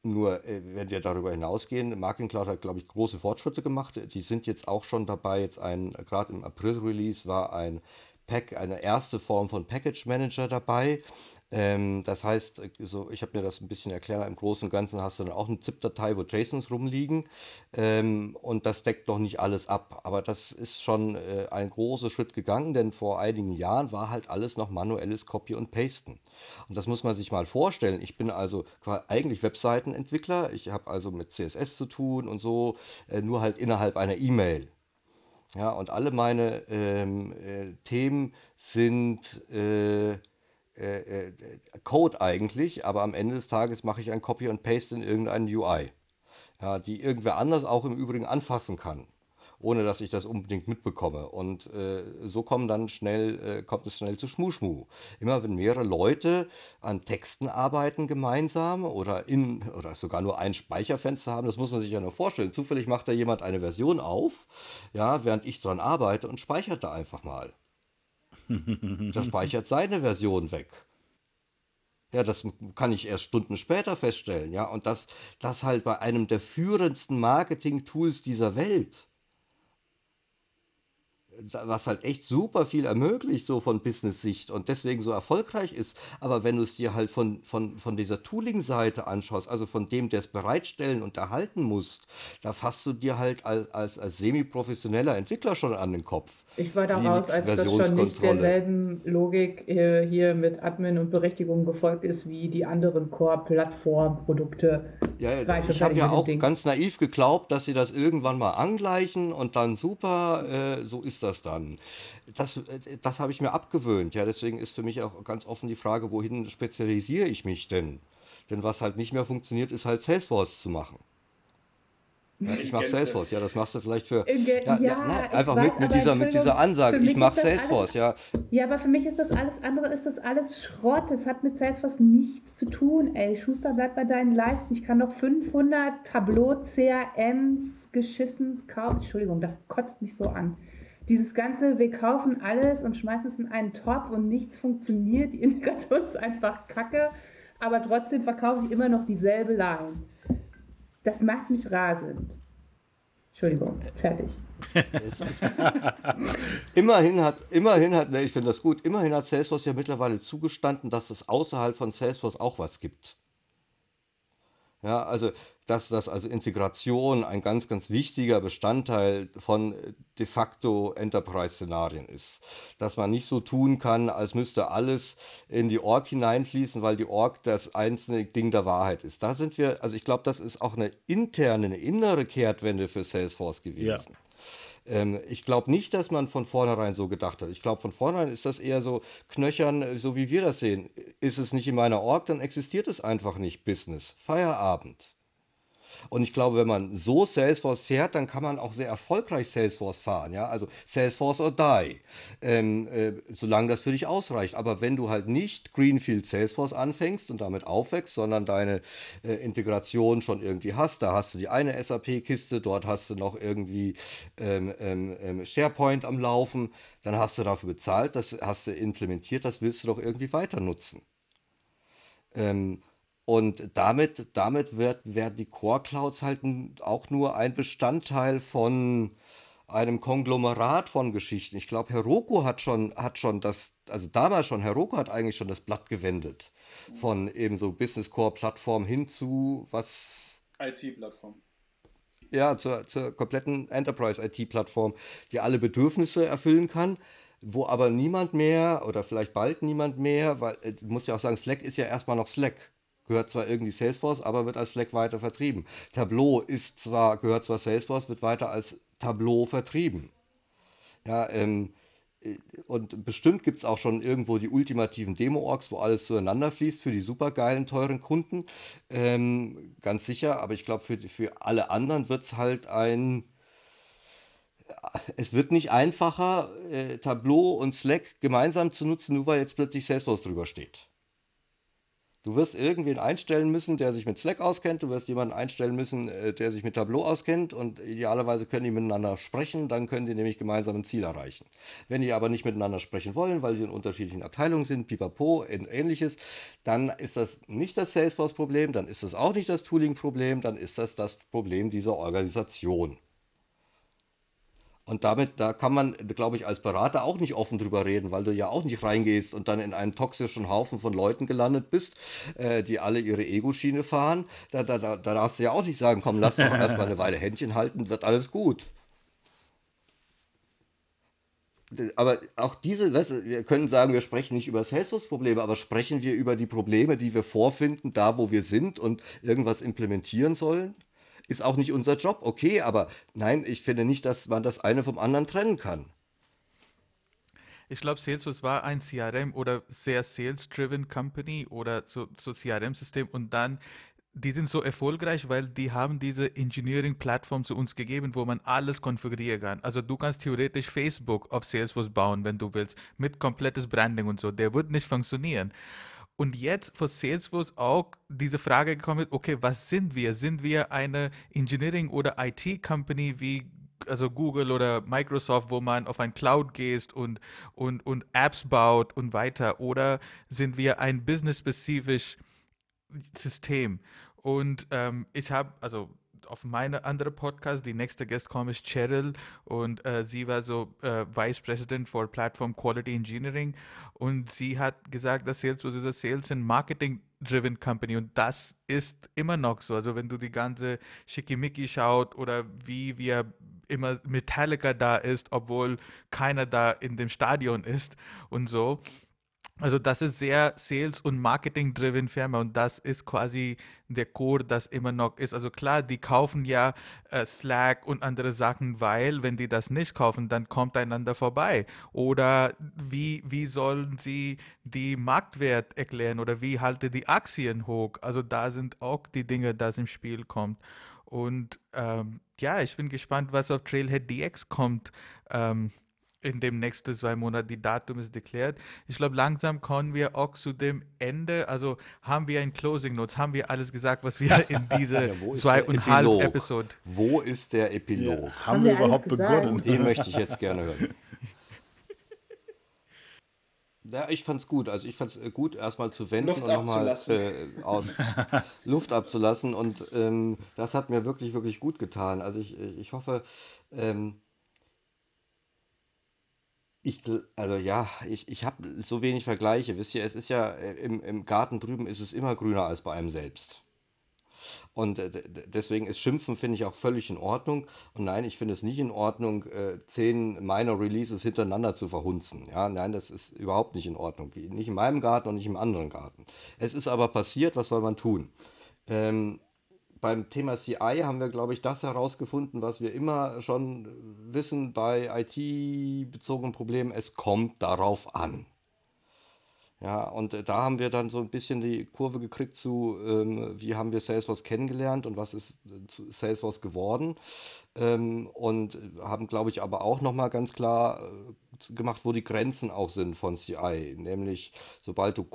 nur, äh, wenn wir darüber hinausgehen, Marketing Cloud hat, glaube ich, große Fortschritte gemacht. Die sind jetzt auch schon dabei. Jetzt ein, gerade im April-Release war ein Pack, eine erste Form von Package Manager dabei. Ähm, das heißt, so, ich habe mir das ein bisschen erklärt, im Großen und Ganzen hast du dann auch eine ZIP-Datei, wo JSONs rumliegen ähm, und das deckt noch nicht alles ab. Aber das ist schon äh, ein großer Schritt gegangen, denn vor einigen Jahren war halt alles noch manuelles Copy und Pasten. Und das muss man sich mal vorstellen. Ich bin also eigentlich Webseitenentwickler, ich habe also mit CSS zu tun und so, äh, nur halt innerhalb einer E-Mail. Ja, und alle meine ähm, äh, Themen sind äh, äh, Code eigentlich, aber am Ende des Tages mache ich ein Copy und Paste in irgendeinen UI, ja, die irgendwer anders auch im Übrigen anfassen kann, ohne dass ich das unbedingt mitbekomme. Und äh, so kommen dann schnell, äh, kommt es schnell zu Schmuschmu. Immer wenn mehrere Leute an Texten arbeiten gemeinsam oder in oder sogar nur ein Speicherfenster haben, das muss man sich ja nur vorstellen. Zufällig macht da jemand eine Version auf, ja, während ich dran arbeite und speichert da einfach mal. Der speichert seine Version weg. Ja, das kann ich erst Stunden später feststellen, ja. Und das, das halt bei einem der führendsten Marketing-Tools dieser Welt was halt echt super viel ermöglicht, so von Business-Sicht und deswegen so erfolgreich ist. Aber wenn du es dir halt von, von, von dieser Tooling-Seite anschaust, also von dem, der es bereitstellen und erhalten muss, da fasst du dir halt als, als, als semi-professioneller Entwickler schon an den Kopf. Ich war daraus, als das schon nicht derselben Logik äh, hier mit Admin und Berechtigung gefolgt ist, wie die anderen Core-Plattform-Produkte. Ja, ja ich habe ja auch Ding. ganz naiv geglaubt, dass sie das irgendwann mal angleichen und dann super, äh, so ist das dann. Das, äh, das habe ich mir abgewöhnt. Ja, deswegen ist für mich auch ganz offen die Frage, wohin spezialisiere ich mich denn? Denn was halt nicht mehr funktioniert, ist halt Salesforce zu machen. Ja, ich mache Salesforce, ja, das machst du vielleicht für. Ja, ja nein, einfach weiß, mit, mit, dieser, mit dieser Ansage, ich mache Salesforce, alles, ja. Ja, aber für mich ist das alles andere, ist das alles Schrott. Das hat mit Salesforce nichts zu tun, ey. Schuster, bleib bei deinen Leisten. Ich kann doch 500 Tableau CRMs geschissens kaufen. Entschuldigung, das kotzt mich so an. Dieses ganze, wir kaufen alles und schmeißen es in einen Topf und nichts funktioniert. Die Integration ist einfach kacke, aber trotzdem verkaufe ich immer noch dieselbe Line. Das macht mich rasend. Entschuldigung, fertig. [LAUGHS] immerhin hat, immerhin hat, ne, ich finde das gut, immerhin hat Salesforce ja mittlerweile zugestanden, dass es außerhalb von Salesforce auch was gibt. Ja, also dass das also Integration ein ganz, ganz wichtiger Bestandteil von de facto Enterprise-Szenarien ist. Dass man nicht so tun kann, als müsste alles in die Org hineinfließen, weil die Org das einzelne Ding der Wahrheit ist. Da sind wir, also ich glaube, das ist auch eine interne, eine innere Kehrtwende für Salesforce gewesen. Ja ähm, ich glaube nicht, dass man von vornherein so gedacht hat. Ich glaube, von vornherein ist das eher so knöchern, so wie wir das sehen. Ist es nicht in meiner Org, dann existiert es einfach nicht. Business. Feierabend. Und ich glaube, wenn man so Salesforce fährt, dann kann man auch sehr erfolgreich Salesforce fahren. Ja? Also Salesforce or die, ähm, äh, solange das für dich ausreicht. Aber wenn du halt nicht Greenfield Salesforce anfängst und damit aufwächst, sondern deine äh, Integration schon irgendwie hast, da hast du die eine SAP-Kiste, dort hast du noch irgendwie ähm, ähm, ähm, SharePoint am Laufen, dann hast du dafür bezahlt, das hast du implementiert, das willst du doch irgendwie weiter nutzen. Ähm, Und damit, damit wird, werden die Core Clouds halt auch nur ein Bestandteil von einem Konglomerat von Geschichten. Ich glaube, Heroku hat schon, hat schon das, also damals schon, Heroku hat eigentlich schon das Blatt gewendet. Von eben so Business Core Plattform hin zu was. IT-Plattform. Ja, zur, zur kompletten Enterprise IT-Plattform, die alle Bedürfnisse erfüllen kann wo aber niemand mehr oder vielleicht bald niemand mehr, weil äh, du musst ja auch sagen, Slack ist ja erstmal noch Slack gehört zwar irgendwie Salesforce, aber wird als Slack weiter vertrieben. Tableau ist zwar, gehört zwar Salesforce, wird weiter als Tableau vertrieben. Ja, ähm, äh, und bestimmt gibt es auch schon irgendwo die ultimativen Demo-Orgs, wo alles zueinander fließt für die supergeilen, teuren Kunden. Ähm, ganz sicher, aber ich glaube, für, für alle anderen wird es halt ein. Es wird nicht einfacher, äh, Tableau und Slack gemeinsam zu nutzen, nur weil jetzt plötzlich Salesforce drüber steht. Du wirst irgendwen einstellen müssen, der sich mit Slack auskennt. Du wirst jemanden einstellen müssen, äh, der sich mit Tableau auskennt. Und idealerweise können die miteinander sprechen. Dann können die nämlich gemeinsam ein Ziel erreichen. Wenn die aber nicht miteinander sprechen wollen, weil sie in unterschiedlichen Abteilungen sind, pipapo, ähnliches, dann ist das nicht das Salesforce-Problem. Dann ist das auch nicht das Tooling-Problem. Dann ist das das Problem dieser Organisation. Und damit, da kann man, glaube ich, als Berater auch nicht offen drüber reden, weil du ja auch nicht reingehst und dann in einen toxischen Haufen von Leuten gelandet bist, äh, die alle ihre Ego-Schiene fahren. Da, da, da, da darfst du ja auch nicht sagen, komm, lass doch erstmal eine Weile Händchen halten, wird alles gut. aber auch diese, weißt du, wir können sagen, wir sprechen nicht über Salesforce-Probleme, aber sprechen wir über die Probleme, die wir vorfinden, da wo wir sind und irgendwas implementieren sollen? Ist auch nicht unser Job, okay, aber nein, ich finde nicht, dass man das eine vom anderen trennen kann. Ich glaube, Salesforce war ein CRM oder sehr sales-driven Company oder so, so CRM-System und dann die sind so erfolgreich, weil die haben diese Engineering-Plattform zu uns gegeben, wo man alles konfigurieren kann. Also du kannst theoretisch Facebook auf Salesforce bauen, wenn du willst, mit komplettes Branding und so. Der wird nicht funktionieren. Und jetzt vor Salesforce auch diese Frage gekommen ist, okay, was sind wir? Sind wir eine Engineering- oder IT-Company wie also Google oder Microsoft, wo man auf ein Cloud geht und, und, und Apps baut und weiter? Oder sind wir ein business-spezifisch System? Und ähm, ich habe, also auf meine andere Podcast, die nächste Guest kommt ist Cheryl und äh, sie war so äh, Vice President for Platform Quality Engineering und sie hat gesagt, dass Salesforce ist eine Sales and Marketing driven Company und das ist immer noch so. Also wenn du die ganze Schickimicki schaut oder wie wir immer Metallica da ist, obwohl keiner da in dem Stadion ist und so. Also das ist sehr Sales- und Marketing-driven Firma und das ist quasi der Core, das immer noch ist. Also klar, die kaufen ja äh, Slack und andere Sachen, weil wenn die das nicht kaufen, dann kommt einander vorbei. Oder wie, wie sollen sie die Marktwert erklären oder wie halte die Aktien hoch? Also da sind auch die Dinge, das im Spiel kommt. Und ähm, ja, ich bin gespannt, was auf Trailhead DX kommt. Ähm, in dem nächsten zwei Monaten. Die Datum ist deklärt. Ich glaube, langsam kommen wir auch zu dem Ende. Also haben wir ein Closing Notes, haben wir alles gesagt, was wir in diese [LAUGHS] ja, zweieinhalb Episode. Wo ist der Epilog? Ja, haben, haben, wir überhaupt begonnen? Den möchte ich jetzt gerne hören. [LAUGHS] Ja, ich fand's gut. Also ich fand's äh, gut, erstmal zu wenden Luft und nochmal äh, aus [LAUGHS] Luft abzulassen. Und ähm, das hat mir wirklich, wirklich gut getan. Also ich, ich hoffe, ähm, ich, also ja, ich, ich habe so wenig Vergleiche. Wisst ihr, es ist ja äh, im, im Garten drüben ist es immer grüner als bei einem selbst. Und äh, deswegen ist Schimpfen, finde ich, auch völlig in Ordnung. Und nein, ich finde es nicht in Ordnung, äh, zehn Minor Releases hintereinander zu verhunzen. Ja, nein, das ist überhaupt nicht in Ordnung. Nicht in meinem Garten und nicht im anderen Garten. Es ist aber passiert, was soll man tun? Ähm, beim Thema CI haben wir, glaube ich, das herausgefunden, was wir immer schon wissen bei IT-bezogenen Problemen. Es kommt darauf an. Ja, und äh, da haben wir dann so ein bisschen die Kurve gekriegt zu, ähm, wie haben wir Salesforce kennengelernt und was ist äh, Salesforce geworden. Ähm, und haben, glaube ich, aber auch nochmal ganz klar äh, gemacht, wo die Grenzen auch sind von CI. Nämlich, sobald du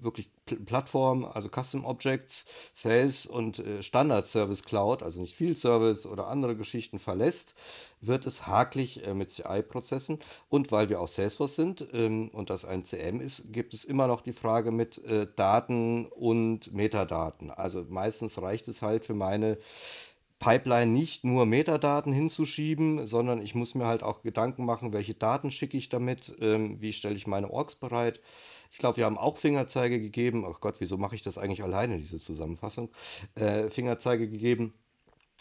wirklich Plattform, also Custom Objects, Sales und äh, Standard Service Cloud, also nicht Field Service oder andere Geschichten verlässt, wird es haklich äh, mit CI-Prozessen. Und weil wir auch Salesforce sind ähm, und das ein CM ist, gibt es immer noch die Frage mit äh, Daten und Metadaten. Also meistens reicht es halt für meine Pipeline nicht nur Metadaten hinzuschieben, sondern ich muss mir halt auch Gedanken machen, welche Daten schicke ich damit, ähm, wie stelle ich meine Orks bereit. Ich glaube, wir haben auch Fingerzeige gegeben. Ach Gott, wieso mache ich das eigentlich alleine, diese Zusammenfassung? Äh, Fingerzeige gegeben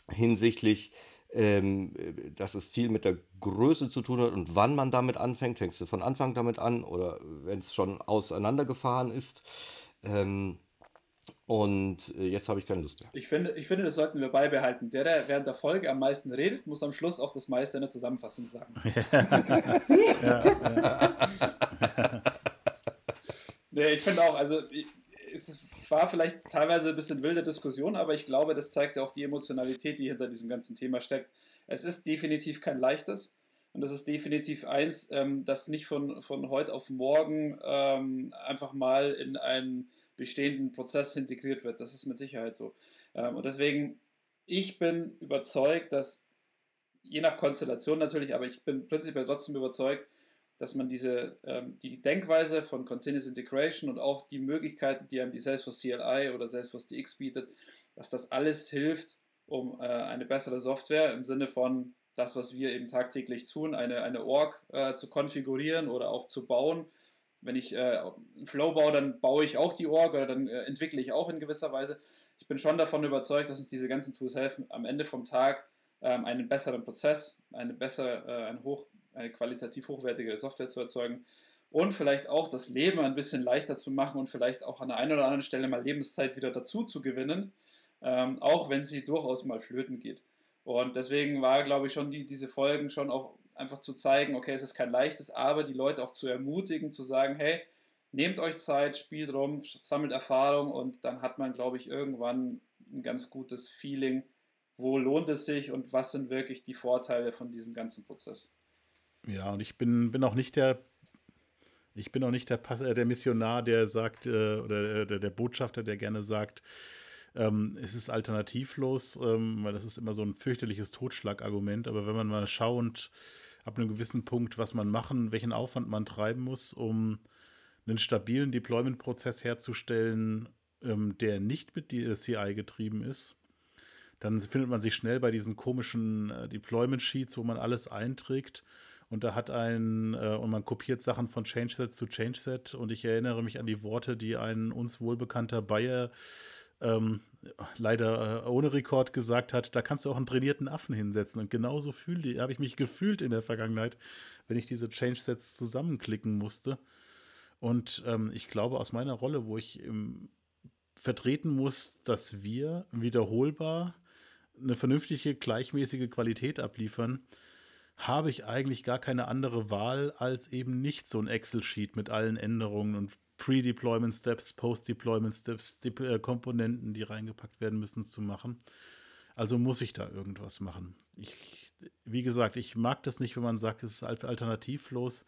hinsichtlich, ähm, dass es viel mit der Größe zu tun hat und wann man damit anfängt. Fängst du von Anfang damit an oder wenn es schon auseinandergefahren ist? Ähm, und äh, jetzt habe ich keine Lust mehr. Ich finde, ich finde, das sollten wir beibehalten. Der, der während der Folge am meisten redet, muss am Schluss auch das meiste in der Zusammenfassung sagen. [LAUGHS] ja, ja. [LAUGHS] nee, ich finde auch, also es war vielleicht teilweise ein bisschen wilde Diskussion, aber ich glaube, das zeigt auch die Emotionalität, die hinter diesem ganzen Thema steckt. Es ist definitiv kein leichtes. Und das ist definitiv eins, ähm, das nicht von, von heute auf morgen ähm, einfach mal in ein bestehenden Prozess integriert wird. Das ist mit Sicherheit so. Ähm, und deswegen, ich bin überzeugt, dass je nach Konstellation natürlich, aber ich bin prinzipiell trotzdem überzeugt, dass man diese, ähm, die Denkweise von Continuous Integration und auch die Möglichkeiten, die einem die Salesforce CLI oder Salesforce DX bietet, dass das alles hilft, um äh, eine bessere Software im Sinne von das, was wir eben tagtäglich tun, eine, eine Org äh, zu konfigurieren oder auch zu bauen, wenn ich äh, Flow baue, dann baue ich auch die Org oder dann äh, entwickle ich auch in gewisser Weise. Ich bin schon davon überzeugt, dass uns diese ganzen Tools helfen, am Ende vom Tag ähm, einen besseren Prozess, eine bessere, äh, eine, hoch, eine qualitativ hochwertige Software zu erzeugen und vielleicht auch das Leben ein bisschen leichter zu machen und vielleicht auch an der einen oder anderen Stelle mal Lebenszeit wieder dazu zu gewinnen, ähm, auch wenn sie durchaus mal flöten geht. Und deswegen war, glaube ich, schon die, diese Folgen schon auch einfach zu zeigen, okay, es ist kein leichtes, aber die Leute auch zu ermutigen, zu sagen, hey, nehmt euch Zeit, spielt rum, sammelt Erfahrung und dann hat man, glaube ich, irgendwann ein ganz gutes Feeling, wo lohnt es sich und was sind wirklich die Vorteile von diesem ganzen Prozess. Ja, und ich bin, bin auch nicht der ich bin auch nicht der, äh, der Missionar, der sagt, äh, oder der, der, Botschafter, der gerne sagt, ähm, es ist alternativlos, ähm, weil das ist immer so ein fürchterliches Totschlagargument. Aber wenn man mal schaut, ab einem gewissen Punkt, was man machen, welchen Aufwand man treiben muss, um einen stabilen Deployment-Prozess herzustellen, ähm, der nicht mit CI getrieben ist. Dann findet man sich schnell bei diesen komischen äh, Deployment-Sheets, wo man alles einträgt. Und da hat ein, äh, und man kopiert Sachen von ChangeSet zu ChangeSet. Und ich erinnere mich an die Worte, die ein uns wohlbekannter Bayer ähm, leider äh, ohne Rekord gesagt hat, da kannst du auch einen trainierten Affen hinsetzen. Und genauso habe ich mich gefühlt in der Vergangenheit, wenn ich diese Change-Sets zusammenklicken musste. Und ähm, ich glaube, aus meiner Rolle, wo ich im, vertreten muss, dass wir wiederholbar eine vernünftige, gleichmäßige Qualität abliefern, habe ich eigentlich gar keine andere Wahl, als eben nicht so ein Excel-Sheet mit allen Änderungen und Pre-Deployment Steps, Post-Deployment Steps, die äh, Komponenten, die reingepackt werden müssen, zu machen. Also muss ich da irgendwas machen. Ich, wie gesagt, ich mag das nicht, wenn man sagt, es ist alternativlos.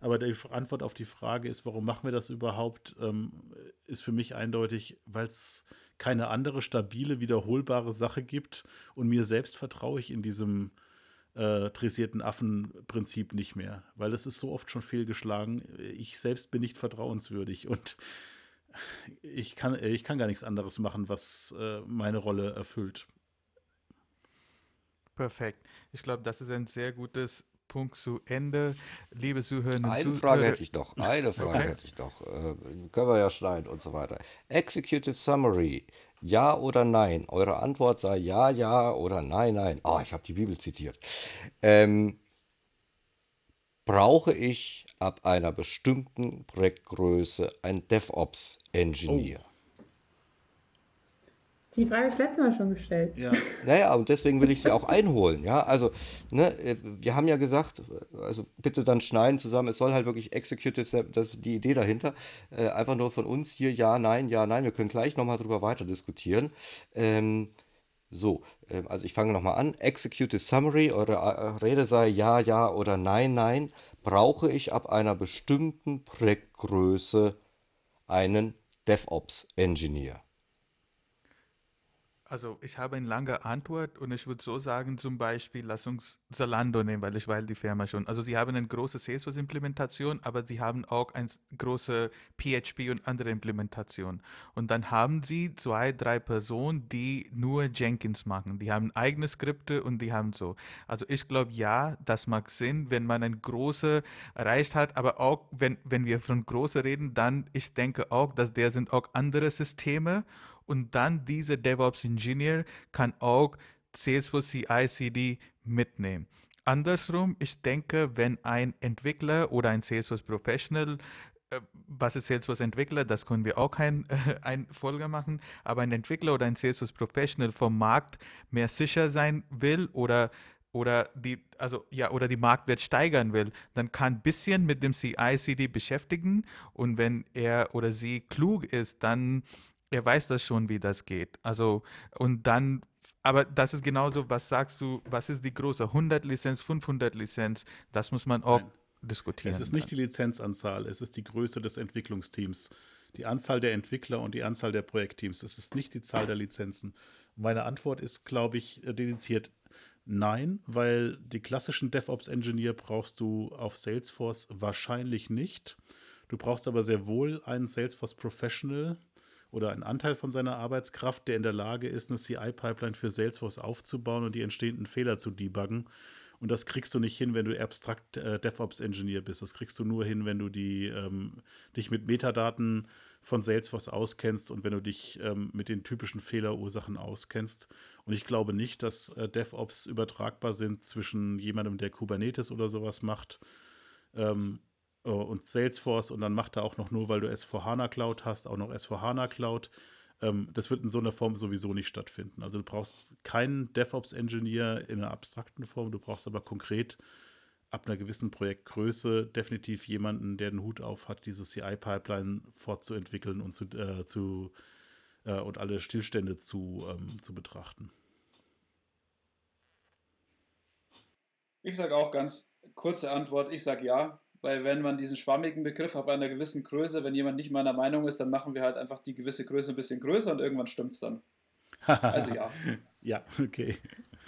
Aber die Antwort auf die Frage ist, warum machen wir das überhaupt, ähm, ist für mich eindeutig, weil es keine andere stabile, wiederholbare Sache gibt. Und mir selbst vertraue ich in diesem äh, dressierten Affenprinzip nicht mehr, weil es ist so oft schon fehlgeschlagen. Ich selbst bin nicht vertrauenswürdig und [LAUGHS] ich kann, ich kann gar nichts anderes machen, was äh, meine Rolle erfüllt. Perfekt. Ich glaube, das ist ein sehr gutes Punkt zu Ende. Liebe Zuhörerinnen und Eine Frage hätte ich doch. Eine Frage okay. hätte ich doch. Äh, können wir ja schneiden und so weiter. Executive Summary. Ja oder nein? Eure Antwort sei ja, ja oder nein, nein. Oh, ich habe die Bibel zitiert. Ähm, brauche ich ab einer bestimmten Projektgröße einen DevOps-Engineer? Oh. Die Frage habe ich letztes Mal schon gestellt. Ja. [LAUGHS] Naja, und deswegen will ich sie auch einholen. Ja, also, ne, wir haben ja gesagt, also bitte dann schneiden zusammen, es soll halt wirklich Executive, das ist die Idee dahinter, äh, einfach nur von uns hier ja, nein, ja, nein, wir können gleich nochmal drüber weiter diskutieren. Ähm, so, äh, also ich fange nochmal an. Executive Summary, eure äh, Rede sei ja, ja oder nein, nein. brauche ich ab einer bestimmten Projektgröße einen DevOps-Engineer? Also ich habe eine lange Antwort und ich würde so sagen, zum Beispiel, lass uns Zalando nehmen, weil ich weiß die Firma schon. Also sie haben eine große Salesforce-Implementation, aber sie haben auch eine große PHP und andere Implementation. Und dann haben sie zwei, drei Personen, die nur Jenkins machen. Die haben eigene Skripte und die haben so. Also ich glaube, ja, das mag Sinn, wenn man eine große erreicht hat, aber auch wenn, wenn wir von große reden, dann ich denke auch, dass der sind auch andere Systeme und dann dieser DevOps Engineer kann auch Salesforce CI/CD mitnehmen. Andersrum, ich denke, wenn ein Entwickler oder ein Salesforce Professional äh, was ist Salesforce Entwickler? Das können wir auch ein, äh, [LAUGHS] ein Folge machen. Aber ein Entwickler oder ein Salesforce Professional vom Markt mehr sicher sein will oder oder die, also ja, oder die Marktwert steigern will, dann kann ein bisschen mit dem CI/CD beschäftigen und wenn er oder sie klug ist, dann er weiß das schon, wie das geht. Also, und dann, aber das ist genauso, was sagst du, was ist die große 100 Lizenz, 500 Lizenz, das muss man auch Nein. diskutieren. Es ist nicht die Lizenzanzahl, es ist die Größe des Entwicklungsteams, die Anzahl der Entwickler und die Anzahl der Projektteams. Es ist nicht die Zahl der Lizenzen. Meine Antwort ist, glaube ich, dediziert nein, weil die klassischen DevOps-Engineer brauchst du auf Salesforce wahrscheinlich nicht. Du brauchst aber sehr wohl einen Salesforce Professional, oder einen Anteil von seiner Arbeitskraft, der in der Lage ist, eine CI-Pipeline für Salesforce aufzubauen und die entstehenden Fehler zu debuggen. Und das kriegst du nicht hin, wenn du abstrakt äh, DevOps-Engineer bist. Das kriegst du nur hin, wenn du die, ähm, dich mit Metadaten von Salesforce auskennst und wenn du dich ähm, mit den typischen Fehlerursachen auskennst. Und ich glaube nicht, dass äh, DevOps übertragbar sind zwischen jemandem, der Kubernetes oder sowas macht, ähm, äh, und Salesforce und dann macht er auch noch nur, weil du S4HANA Cloud hast, auch noch S4HANA Cloud. Ähm, das wird in so einer Form sowieso nicht stattfinden. Also du brauchst keinen DevOps-Engineer in einer abstrakten Form, du brauchst aber konkret ab einer gewissen Projektgröße definitiv jemanden, der den Hut auf hat, diese CI-Pipeline fortzuentwickeln und zu, äh, zu äh, und alle Stillstände zu, ähm, zu betrachten. Ich sage auch ganz kurze Antwort, ich sage ja. Weil wenn man diesen schwammigen Begriff ab einer gewissen Größe, wenn jemand nicht meiner Meinung ist, dann machen wir halt einfach die gewisse Größe ein bisschen größer und irgendwann stimmt es dann. [LAUGHS] Also ja. ja, okay.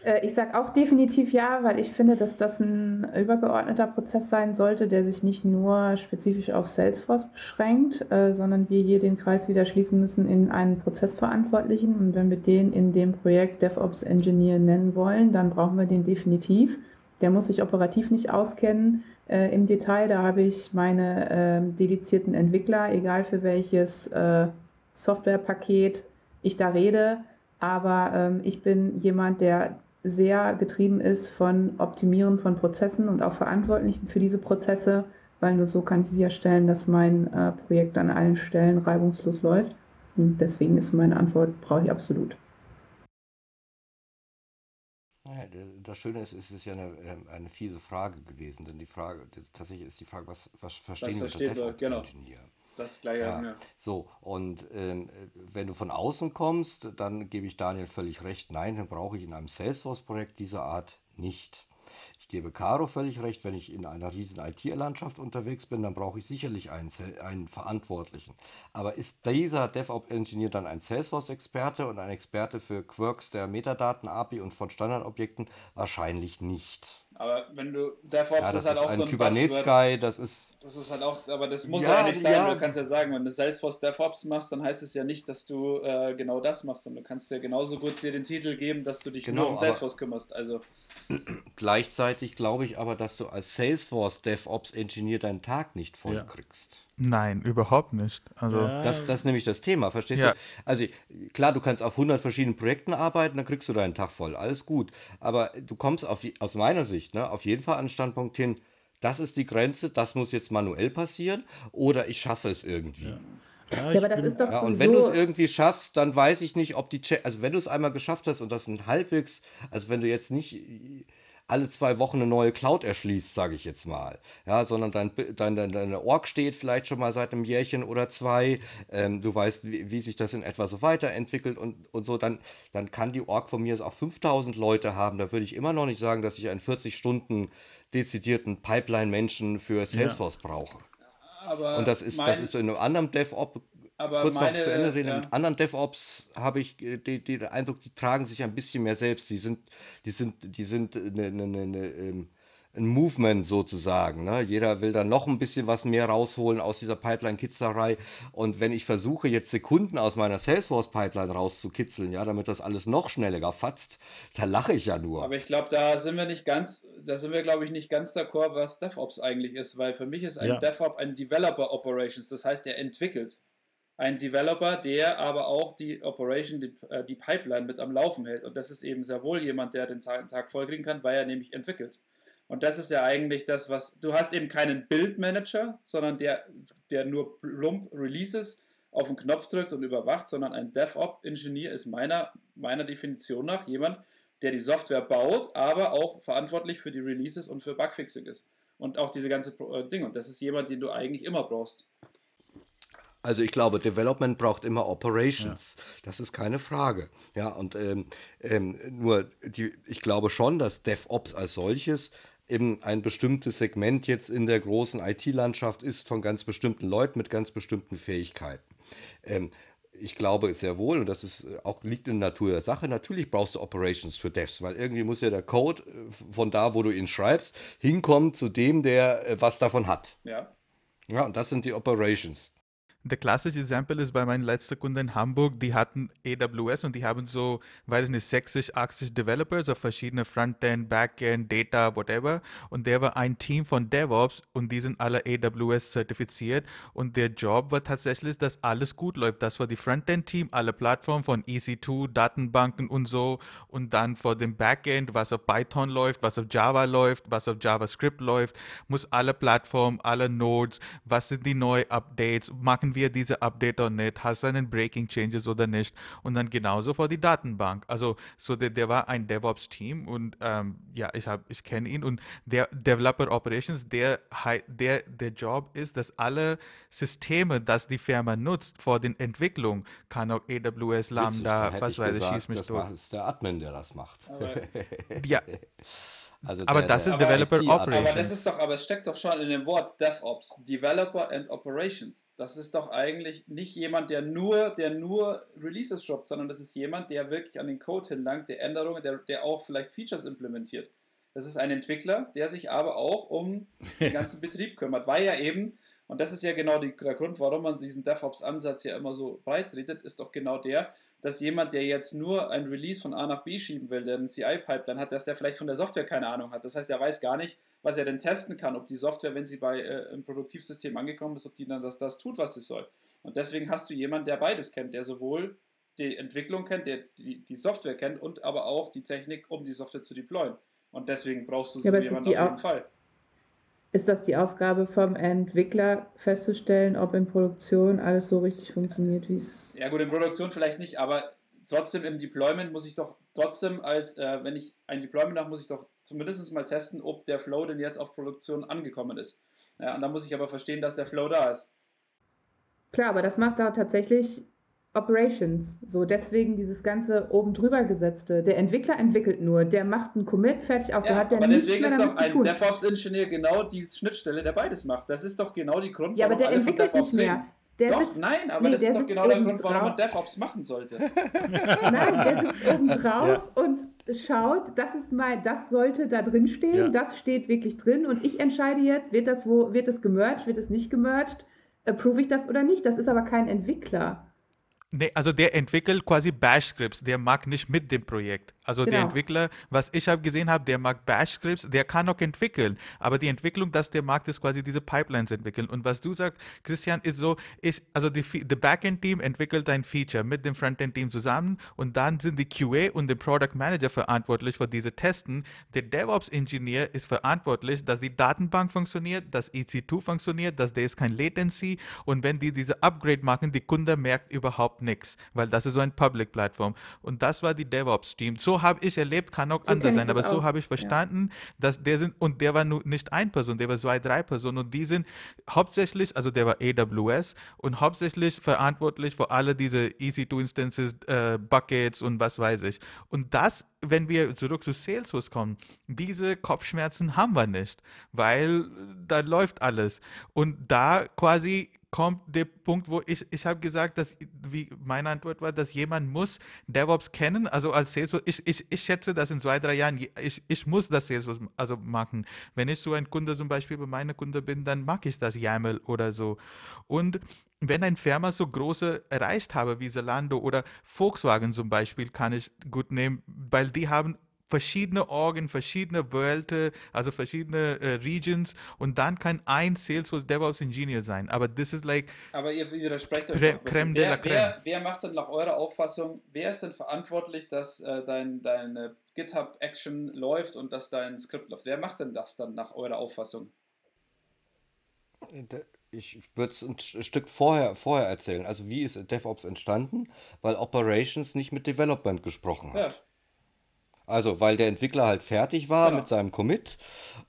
Äh, ich sage auch definitiv ja, weil ich finde, dass das ein übergeordneter Prozess sein sollte, der sich nicht nur spezifisch auf Salesforce beschränkt, äh, sondern wir hier den Kreis wieder schließen müssen in einen Prozessverantwortlichen. Und wenn wir den in dem Projekt DevOps Engineer nennen wollen, dann brauchen wir den definitiv. Der muss sich operativ nicht auskennen äh, im Detail. Da habe ich meine äh, dedizierten Entwickler, egal für welches äh, Softwarepaket ich da rede. Aber ähm, ich bin jemand, der sehr getrieben ist von Optimieren von Prozessen und auch Verantwortlichen für diese Prozesse, weil nur so kann ich sicherstellen, dass mein äh, Projekt an allen Stellen reibungslos läuft. Und deswegen ist meine Antwort, brauche ich absolut. Das Schöne ist, es ist ja eine, ähm, eine fiese Frage gewesen, denn die Frage, tatsächlich ist die Frage, was, was verstehen wir unter DevOps-Ingenieur? Genau. Das gleiche. Ja. ja. So, und ähm, wenn du von außen kommst, dann gebe ich Daniel völlig recht. Nein, dann brauche ich in einem Salesforce-Projekt dieser Art nicht gebe Caro völlig recht, wenn ich in einer riesen IT-Landschaft unterwegs bin, dann brauche ich sicherlich einen, einen Verantwortlichen. Aber ist dieser DevOps-Engineer dann ein Salesforce-Experte und ein Experte für Quirks der Metadaten-API und von Standardobjekten? Wahrscheinlich nicht. Aber wenn du DevOps ja, das ist halt auch ein so ein Kubernetes-Guy, das ist. Das ist halt auch, aber das muss ja, ja nicht sein. Ja. Du kannst ja sagen, wenn du Salesforce DevOps machst, dann heißt es ja nicht, dass du äh, genau das machst. Und du kannst ja genauso gut dir den Titel geben, dass du dich genau, nur um Salesforce kümmerst. Also. [CLEARS THROAT] Gleichzeitig glaube ich aber, dass du als Salesforce DevOps Engineer deinen Tag nicht voll ja. kriegst. Nein, überhaupt nicht. Also ja. das, das ist nämlich das Thema, verstehst ja. du? Also klar, du kannst auf 100 verschiedenen Projekten arbeiten, dann kriegst du deinen Tag voll, alles gut. Aber du kommst auf, aus meiner Sicht ne, auf jeden Fall an den Standpunkt hin, das ist die Grenze, das muss jetzt manuell passieren oder ich schaffe es irgendwie. Ja. Ja, ja aber das bin, ist doch ja, Und wenn du es irgendwie schaffst, dann weiß ich nicht, ob die, Check also wenn du es einmal geschafft hast und das ein halbwegs, also wenn du jetzt nicht alle zwei Wochen eine neue Cloud erschließt, sage ich jetzt mal. Ja, sondern dein, dein, dein, deine Org steht vielleicht schon mal seit einem Jährchen oder zwei. Ähm, du weißt, wie, wie, sich das in etwa so weiterentwickelt und, und so. Dann, dann kann die Org von mir auch 5000 Leute haben. Da würde ich immer noch nicht sagen, dass ich einen 40 Stunden dezidierten Pipeline-Menschen für Salesforce ja. brauche. Aber und das ist, mein, das ist in einem anderen DevOps aber kurz meine, noch zu Ende reden. Ja. In anderen DevOps habe ich den, den Eindruck, die tragen sich ein bisschen mehr selbst. Die sind, die sind, die sind eine, eine, eine, eine ähm, ein Movement sozusagen. Ne? Jeder will da noch ein bisschen was mehr rausholen aus dieser Pipeline-Kitzlerei. Und wenn ich versuche, jetzt Sekunden aus meiner Salesforce-Pipeline rauszukitzeln, ja, damit das alles noch schneller fatzt, da lache ich ja nur. Aber ich glaube, da sind wir nicht ganz, da sind wir, glaube ich, nicht ganz d'accord, was DevOps eigentlich ist, weil für mich ist ein ja. DevOps ein Developer Operations, das heißt, er entwickelt. Ein Developer, der aber auch die Operation, die, äh, die Pipeline mit am Laufen hält. Und das ist eben sehr wohl jemand, der den Tag vollkriegen kann, weil er nämlich entwickelt. Und das ist ja eigentlich das, was du hast eben keinen Build-Manager, sondern der, der nur plump Releases auf den Knopf drückt und überwacht, sondern ein DevOps-Ingenieur ist meiner, meiner Definition nach jemand, der die Software baut, aber auch verantwortlich für die Releases und für Bugfixing ist. Und auch diese ganze äh, Ding. Und das ist jemand, den du eigentlich immer brauchst. Also ich glaube, Development braucht immer Operations. Ja. Das ist keine Frage. Ja, und ähm, ähm, nur die, ich glaube schon, dass DevOps als solches eben ein bestimmtes Segment jetzt in der großen IT-Landschaft ist von ganz bestimmten Leuten mit ganz bestimmten Fähigkeiten. Ähm, ich glaube sehr wohl, und das ist auch liegt in der Natur der Sache, natürlich brauchst du Operations für Devs, weil irgendwie muss ja der Code äh, von da, wo du ihn schreibst, hinkommen zu dem, der äh, was davon hat. Ja. Ja, und das sind die Operations. Der klassische Exempel ist bei meinem letzten Kunden in Hamburg, die hatten AWS und die haben so, weiß ich nicht, 60, 80 Developers auf verschiedene Frontend, Backend, Data, whatever. Und der war ein Team von DevOps und die sind alle AWS zertifiziert. Und der Job war tatsächlich, dass alles gut läuft. Das war die Frontend-Team, alle Plattformen von EC2, Datenbanken und so. Und dann vor dem Backend, was auf Python läuft, was auf Java läuft, was auf JavaScript läuft, muss alle Plattformen, alle Nodes, was sind die neuen Updates, machen wir diese Update oder nicht, hast du einen Breaking Changes oder nicht und dann genauso vor die Datenbank. Also so der, der war ein DevOps-Team und ähm, ja, ich habe, ich kenne ihn und der Developer Operations, der, der, der Job ist, dass alle Systeme, das die Firma nutzt vor den Entwicklung, kann auch AWS, Lambda, Witzig, was weiß ich, schieß mich das durch. Das ist der Admin, der das macht. [LAUGHS] ja. [LAUGHS] Also aber der, das ist Developer Operations. Aber das ist doch, aber es steckt doch schon in dem Wort DevOps, Developer and Operations. Das ist doch eigentlich nicht jemand, der nur, der nur Releases shoppt, sondern das ist jemand, der wirklich an den Code hinlangt, der Änderungen, der, der auch vielleicht Features implementiert. Das ist ein Entwickler, der sich aber auch um den [LAUGHS] ganzen Betrieb kümmert, weil ja eben, und das ist ja genau die, der Grund, warum man diesen DevOps-Ansatz ja immer so breit redet, ist doch genau der, dass jemand, der jetzt nur ein Release von A nach B schieben will, der einen CI-Pipeline hat, dass der vielleicht von der Software keine Ahnung hat. Das heißt, er weiß gar nicht, was er denn testen kann, ob die Software, wenn sie bei äh, im Produktivsystem angekommen ist, ob die dann das, das tut, was sie soll. Und deswegen hast du jemanden, der beides kennt, der sowohl die Entwicklung kennt, der die, die Software kennt und aber auch die Technik, um die Software zu deployen. Und deswegen brauchst du so ja, jemanden auf jeden Fall. Ist das die Aufgabe vom Entwickler festzustellen, ob in Produktion alles so richtig funktioniert, wie es. Ja, gut, in Produktion vielleicht nicht, aber trotzdem im Deployment muss ich doch trotzdem als, äh, wenn ich ein Deployment mache, muss ich doch zumindest mal testen, ob der Flow denn jetzt auf Produktion angekommen ist. Ja, und dann muss ich aber verstehen, dass der Flow da ist. Klar, aber das macht da tatsächlich Operations. So, deswegen dieses ganze oben drüber gesetzte. Der Entwickler entwickelt nur, der macht einen Commit fertig aus. Ja, hat der aber deswegen ist doch ein DevOps-Ingenieur genau die Schnittstelle, der beides macht. Das ist doch genau die Grund, ja, aber der alle entwickelt von DevOps nicht mehr. Der doch, sitzt, nein, aber nee, das ist doch genau der Grund, warum man DevOps machen sollte. [LAUGHS] [LAUGHS] nein, der sitzt oben drauf ja. und schaut, das ist mal, das sollte da drin stehen, ja. das steht wirklich drin und ich entscheide jetzt, wird das wo, wird es gemerged, wird es nicht gemerged, approve ich das oder nicht. Das ist aber kein Entwickler. Nee, also der entwickelt quasi Bash-Scripts, der mag nicht mit dem Projekt. Also genau. der Entwickler, was ich habe gesehen habe, der mag Bash-Scripts, der kann auch entwickeln, aber die Entwicklung, dass der mag, ist quasi diese Pipelines entwickeln. Und was du sagst, Christian, ist so, ich, also die, die Backend-Team entwickelt ein Feature mit dem Frontend-Team zusammen und dann sind die QA und der Product Manager verantwortlich für diese Testen. Der DevOps-Ingenieur ist verantwortlich, dass die Datenbank funktioniert, dass EC2 funktioniert, dass der ist kein Latency und wenn die diese Upgrade machen, die Kunde merkt überhaupt nichts, weil das ist so ein Public-Plattform. Und das war die DevOps-Team. So habe ich erlebt, kann auch So anders sein, aber so auch, habe ich ja. verstanden, dass der sind, und der war nur nicht ein Person, der war zwei, drei Personen und die sind hauptsächlich, also der war AWS und hauptsächlich verantwortlich für alle diese EC2-Instances, äh, Buckets und was weiß ich. Und das, wenn wir zurück zu Salesforce kommen, diese Kopfschmerzen haben wir nicht, weil da läuft alles. Und da quasi kommt der Punkt, wo ich, ich habe gesagt, dass, wie meine Antwort war, dass jemand muss DevOps kennen, also als Salesforce, ich, ich, ich schätze, dass in zwei, drei Jahren, ich, ich muss das Salesforce also machen. Wenn ich so ein Kunde zum Beispiel bei meiner Kunde bin, dann mag ich das YAML oder so. Und wenn ein Firma so große erreicht habe wie Zalando oder Volkswagen zum Beispiel, kann ich gut nehmen, weil die haben verschiedene Orgen, verschiedene Wörter, also verschiedene äh, Regions und dann kann ein Salesforce DevOps Engineer sein. Aber das ist like, Aber ihr widersprecht euch bisschen. Crème de la wer, wer, wer macht denn nach eurer Auffassung, wer ist denn verantwortlich, dass äh, dein, deine GitHub-Action läuft und dass dein Skript läuft? Wer macht denn das dann nach eurer Auffassung? Ich würde es ein St- Stück vorher, vorher erzählen. Also wie ist DevOps entstanden? Weil Operations nicht mit Development gesprochen hat. Ja, Also, weil der Entwickler halt fertig war Genau. mit seinem Commit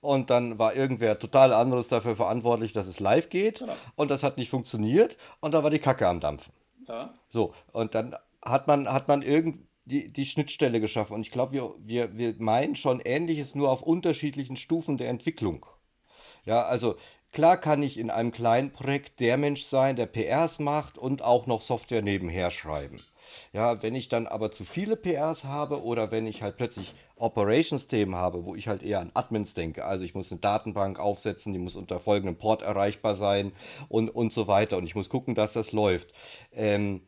und dann war irgendwer total anderes dafür verantwortlich, dass es live geht Genau. und das hat nicht funktioniert und da war die Kacke am Dampfen. ja. So, und dann hat man, hat man irgend die, die Schnittstelle geschaffen und ich glaube, wir, wir, wir meinen schon Ähnliches, nur auf unterschiedlichen Stufen der Entwicklung. Ja, also klar kann ich in einem kleinen Projekt der Mensch sein, der PRs macht und auch noch Software nebenher schreiben. Ja, wenn ich dann aber zu viele PRs habe oder wenn ich halt plötzlich Operations-Themen habe, wo ich halt eher an Admins denke, also ich muss eine Datenbank aufsetzen, die muss unter folgendem Port erreichbar sein und, und so weiter und ich muss gucken, dass das läuft. Ähm,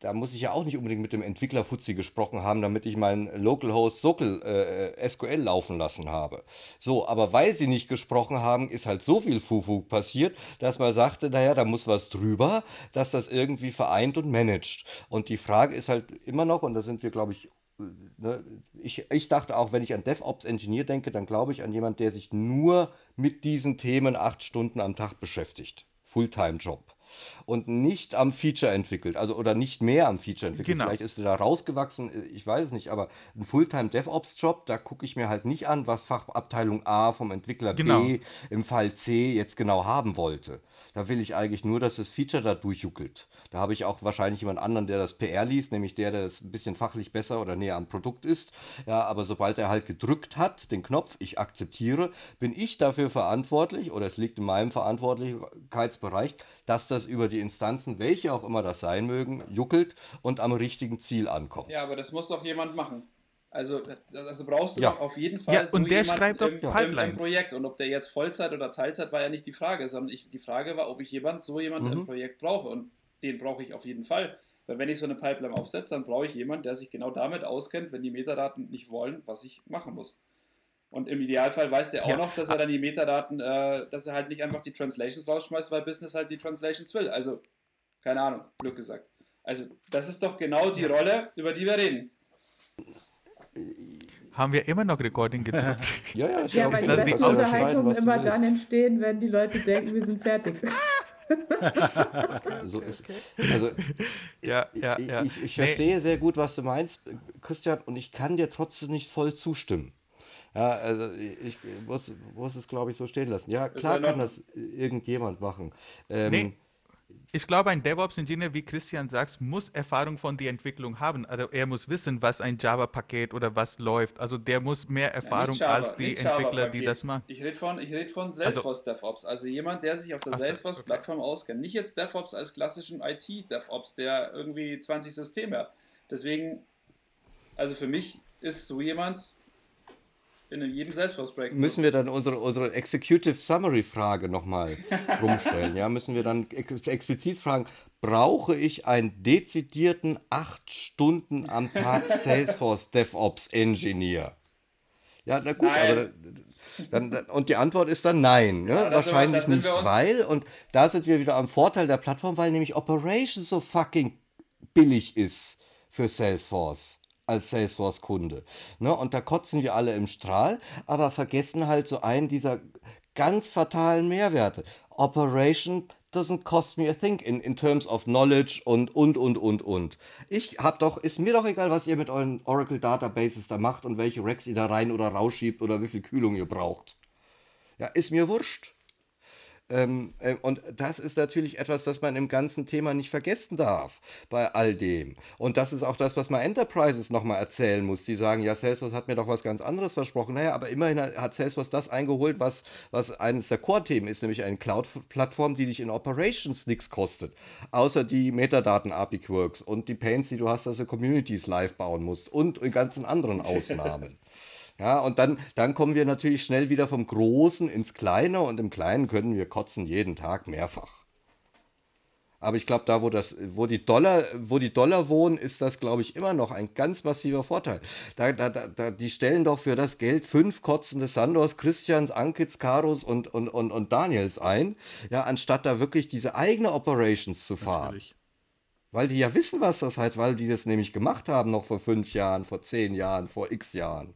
da muss ich ja auch nicht unbedingt mit dem Entwickler Fuzzi gesprochen haben, damit ich meinen Localhost Sockel äh, SQL laufen lassen habe. So, aber weil sie nicht gesprochen haben, ist halt so viel Fufu passiert, dass man sagte, naja, da muss was drüber, dass das irgendwie vereint und managt. Und die Frage ist halt immer noch, und da sind wir, glaube ich, ne, ich, ich dachte auch, wenn ich an DevOps-Engineer denke, dann glaube ich an jemanden, der sich nur mit diesen Themen acht Stunden am Tag beschäftigt. Fulltime-Job. Und nicht am Feature entwickelt, also oder nicht mehr am Feature entwickelt. Genau. Vielleicht ist er da rausgewachsen, ich weiß es nicht, aber ein Fulltime DevOps-Job, da gucke ich mir halt nicht an, was Fachabteilung A vom Entwickler Genau. B im Fall C jetzt genau haben wollte. Da will ich eigentlich nur, dass das Feature da durchjuckelt. Da habe ich auch wahrscheinlich jemand anderen, der das PR liest, nämlich der, der das ein bisschen fachlich besser oder näher am Produkt ist. Ja, aber sobald er halt gedrückt hat, den Knopf, ich akzeptiere, bin ich dafür verantwortlich oder es liegt in meinem Verantwortlichkeitsbereich, dass das über die Instanzen, welche auch immer das sein mögen, juckelt und am richtigen Ziel ankommt. ja, aber das muss doch jemand machen. Also, also brauchst du Ja. doch auf jeden Fall Ja, so und der jemanden schreibt im, im, im Pipelines. Projekt. Und ob der jetzt Vollzeit oder Teilzeit war ja nicht die Frage, sondern ich, die Frage war, ob ich jemand, so jemanden Mhm. im Projekt brauche. Und den brauche ich auf jeden Fall. Weil wenn ich so eine Pipeline aufsetze, dann brauche ich jemanden, der sich genau damit auskennt, wenn die Metadaten nicht wollen, was ich machen muss. Und im Idealfall weiß der auch Ja. noch, dass er dann die Metadaten, äh, dass er halt nicht einfach die Translations rausschmeißt, weil Business halt die Translations will. Also, keine Ahnung, Glück gesagt. Also, das ist doch genau die Rolle, über die wir reden. haben wir immer noch Recording gedrückt. [LAUGHS] Ja, ja, ist Ja, auch weil die besten Unterhaltungen immer willst. dann entstehen, wenn die Leute denken, wir sind fertig. So ist, also [LAUGHS] ja, ja, ja. Ich, ich Nee, verstehe sehr gut, was du meinst, Christian, und ich kann dir trotzdem nicht voll zustimmen. Ja, also ich muss, muss es, glaube ich, so stehen lassen. Ja, klar kann das irgendjemand machen. Ähm, Nee. Ich glaube, ein DevOps-Ingenieur, wie Christian sagt, muss Erfahrung von der Entwicklung haben. Also er muss wissen, was ein Java-Paket oder was läuft. Also der muss mehr Ja, Erfahrung nicht Java, als die Entwickler, die das machen. Ich rede von, ich red von Salesforce DevOps. Also jemand, der sich auf der Salesforce-Plattform auskennt. Nicht jetzt DevOps als klassischen IT-DevOps, der irgendwie 20 Systeme hat. Deswegen, also für mich ist so jemand in jedem Salesforce-Projekt. müssen wir dann unsere, unsere Executive Summary Frage nochmal [LAUGHS] rumstellen. Ja, müssen wir dann ex explizit fragen, brauche ich einen dezidierten 8 Stunden am Tag [LAUGHS] Salesforce DevOps Engineer? Ja, na gut, Nein. aber dann, dann, und die Antwort ist dann nein. Ne? Ja, wir- Wahrscheinlich nicht, wir uns- weil, und da sind wir wieder am Vorteil der Plattform, weil nämlich Operations so fucking billig ist für Salesforce als Salesforce-Kunde. Ne? Und da kotzen wir alle im Strahl, aber vergessen halt so einen dieser ganz fatalen Mehrwerte. Operation doesn't cost me a thing in, in terms of knowledge und, und, und, und, und. Ich hab doch, ist mir doch egal, was ihr mit euren Oracle Databases da macht und welche Racks ihr da rein oder rausschiebt oder wie viel Kühlung ihr braucht. Ja, ist mir wurscht. Ähm, äh, und das ist natürlich etwas, das man im ganzen Thema nicht vergessen darf bei all dem. Und das ist auch das, was man Enterprises nochmal erzählen muss. Die sagen, ja, Salesforce hat mir doch was ganz anderes versprochen. Naja, aber immerhin hat Salesforce das eingeholt, was, was eines der Core-Themen ist, nämlich eine Cloud-Plattform, die dich in Operations nichts kostet. Außer die Metadaten-API-Quirks und die Pains, die du hast, dass du Communities live bauen musst und in ganzen anderen [LAUGHS] Ausnahmen. Ja, und dann, dann kommen wir natürlich schnell wieder vom Großen ins Kleine und im Kleinen können wir kotzen jeden Tag mehrfach. Aber ich glaube, da, wo, das, wo, die Dollar, wo die Dollar wohnen, ist das, glaube ich, immer noch ein ganz massiver Vorteil. Da, da, da, die stellen doch für das Geld fünf kotzende Sandors, Christians, Ankits, Karos und, und, und, und Daniels ein, ja, anstatt da wirklich diese eigene Operations zu fahren. Natürlich. Weil die ja wissen, was das halt, weil die das nämlich gemacht haben, noch vor fünf Jahren, vor zehn Jahren, vor x Jahren.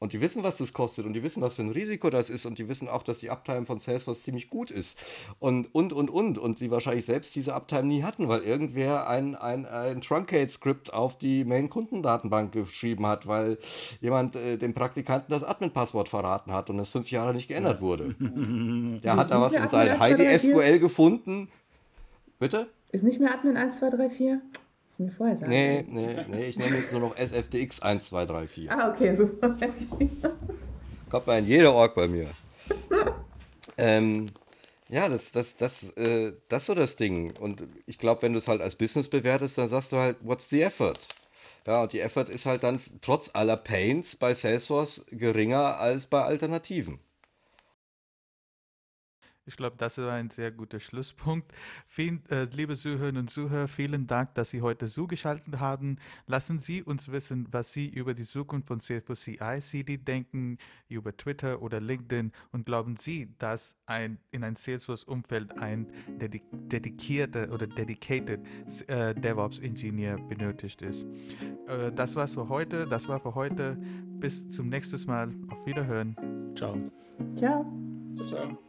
Und die wissen, was das kostet und die wissen, was für ein Risiko das ist und die wissen auch, dass die Uptime von Salesforce ziemlich gut ist. Und, und, und, und. Und sie wahrscheinlich selbst diese Uptime nie hatten, weil irgendwer ein, ein, ein Truncate-Skript auf die Main-Kundendatenbank geschrieben hat, weil jemand äh, dem Praktikanten das Admin-Passwort verraten hat und es fünf Jahre nicht geändert wurde. [LAUGHS] Der hat da was in sein Heidi SQL gefunden. Bitte? Ist nicht mehr Admin 1, 2, 3, 4? Du mir vorher sagen. Nee, nee, nee, ich nehme jetzt nur noch SFTX 1, 2, 3, 4. Ah, okay, super. [LAUGHS] Kommt mal in jeder Org bei mir. ähm, ja, das, das, das, äh, das ist so das Ding. Und ich glaube, wenn du es halt als Business bewertest, dann sagst du halt, what's the effort? Ja, und die Effort ist halt dann trotz aller Pains bei Salesforce geringer als bei Alternativen. Ich glaube, das ist ein sehr guter Schlusspunkt. Vielen, äh, liebe Zuhörerinnen und Zuhörer, vielen Dank, dass Sie heute zugeschaltet haben. Lassen Sie uns wissen, was Sie über die Zukunft von Salesforce CI/CD denken, über Twitter oder LinkedIn und glauben Sie, dass ein, in ein Salesforce-Umfeld ein dedik dedikierter oder dedicated äh, DevOps-Ingenieur benötigt ist. Äh, das war's für heute. Das war für heute. Bis zum nächsten Mal. Auf Wiederhören. Ciao. Ciao. ciao.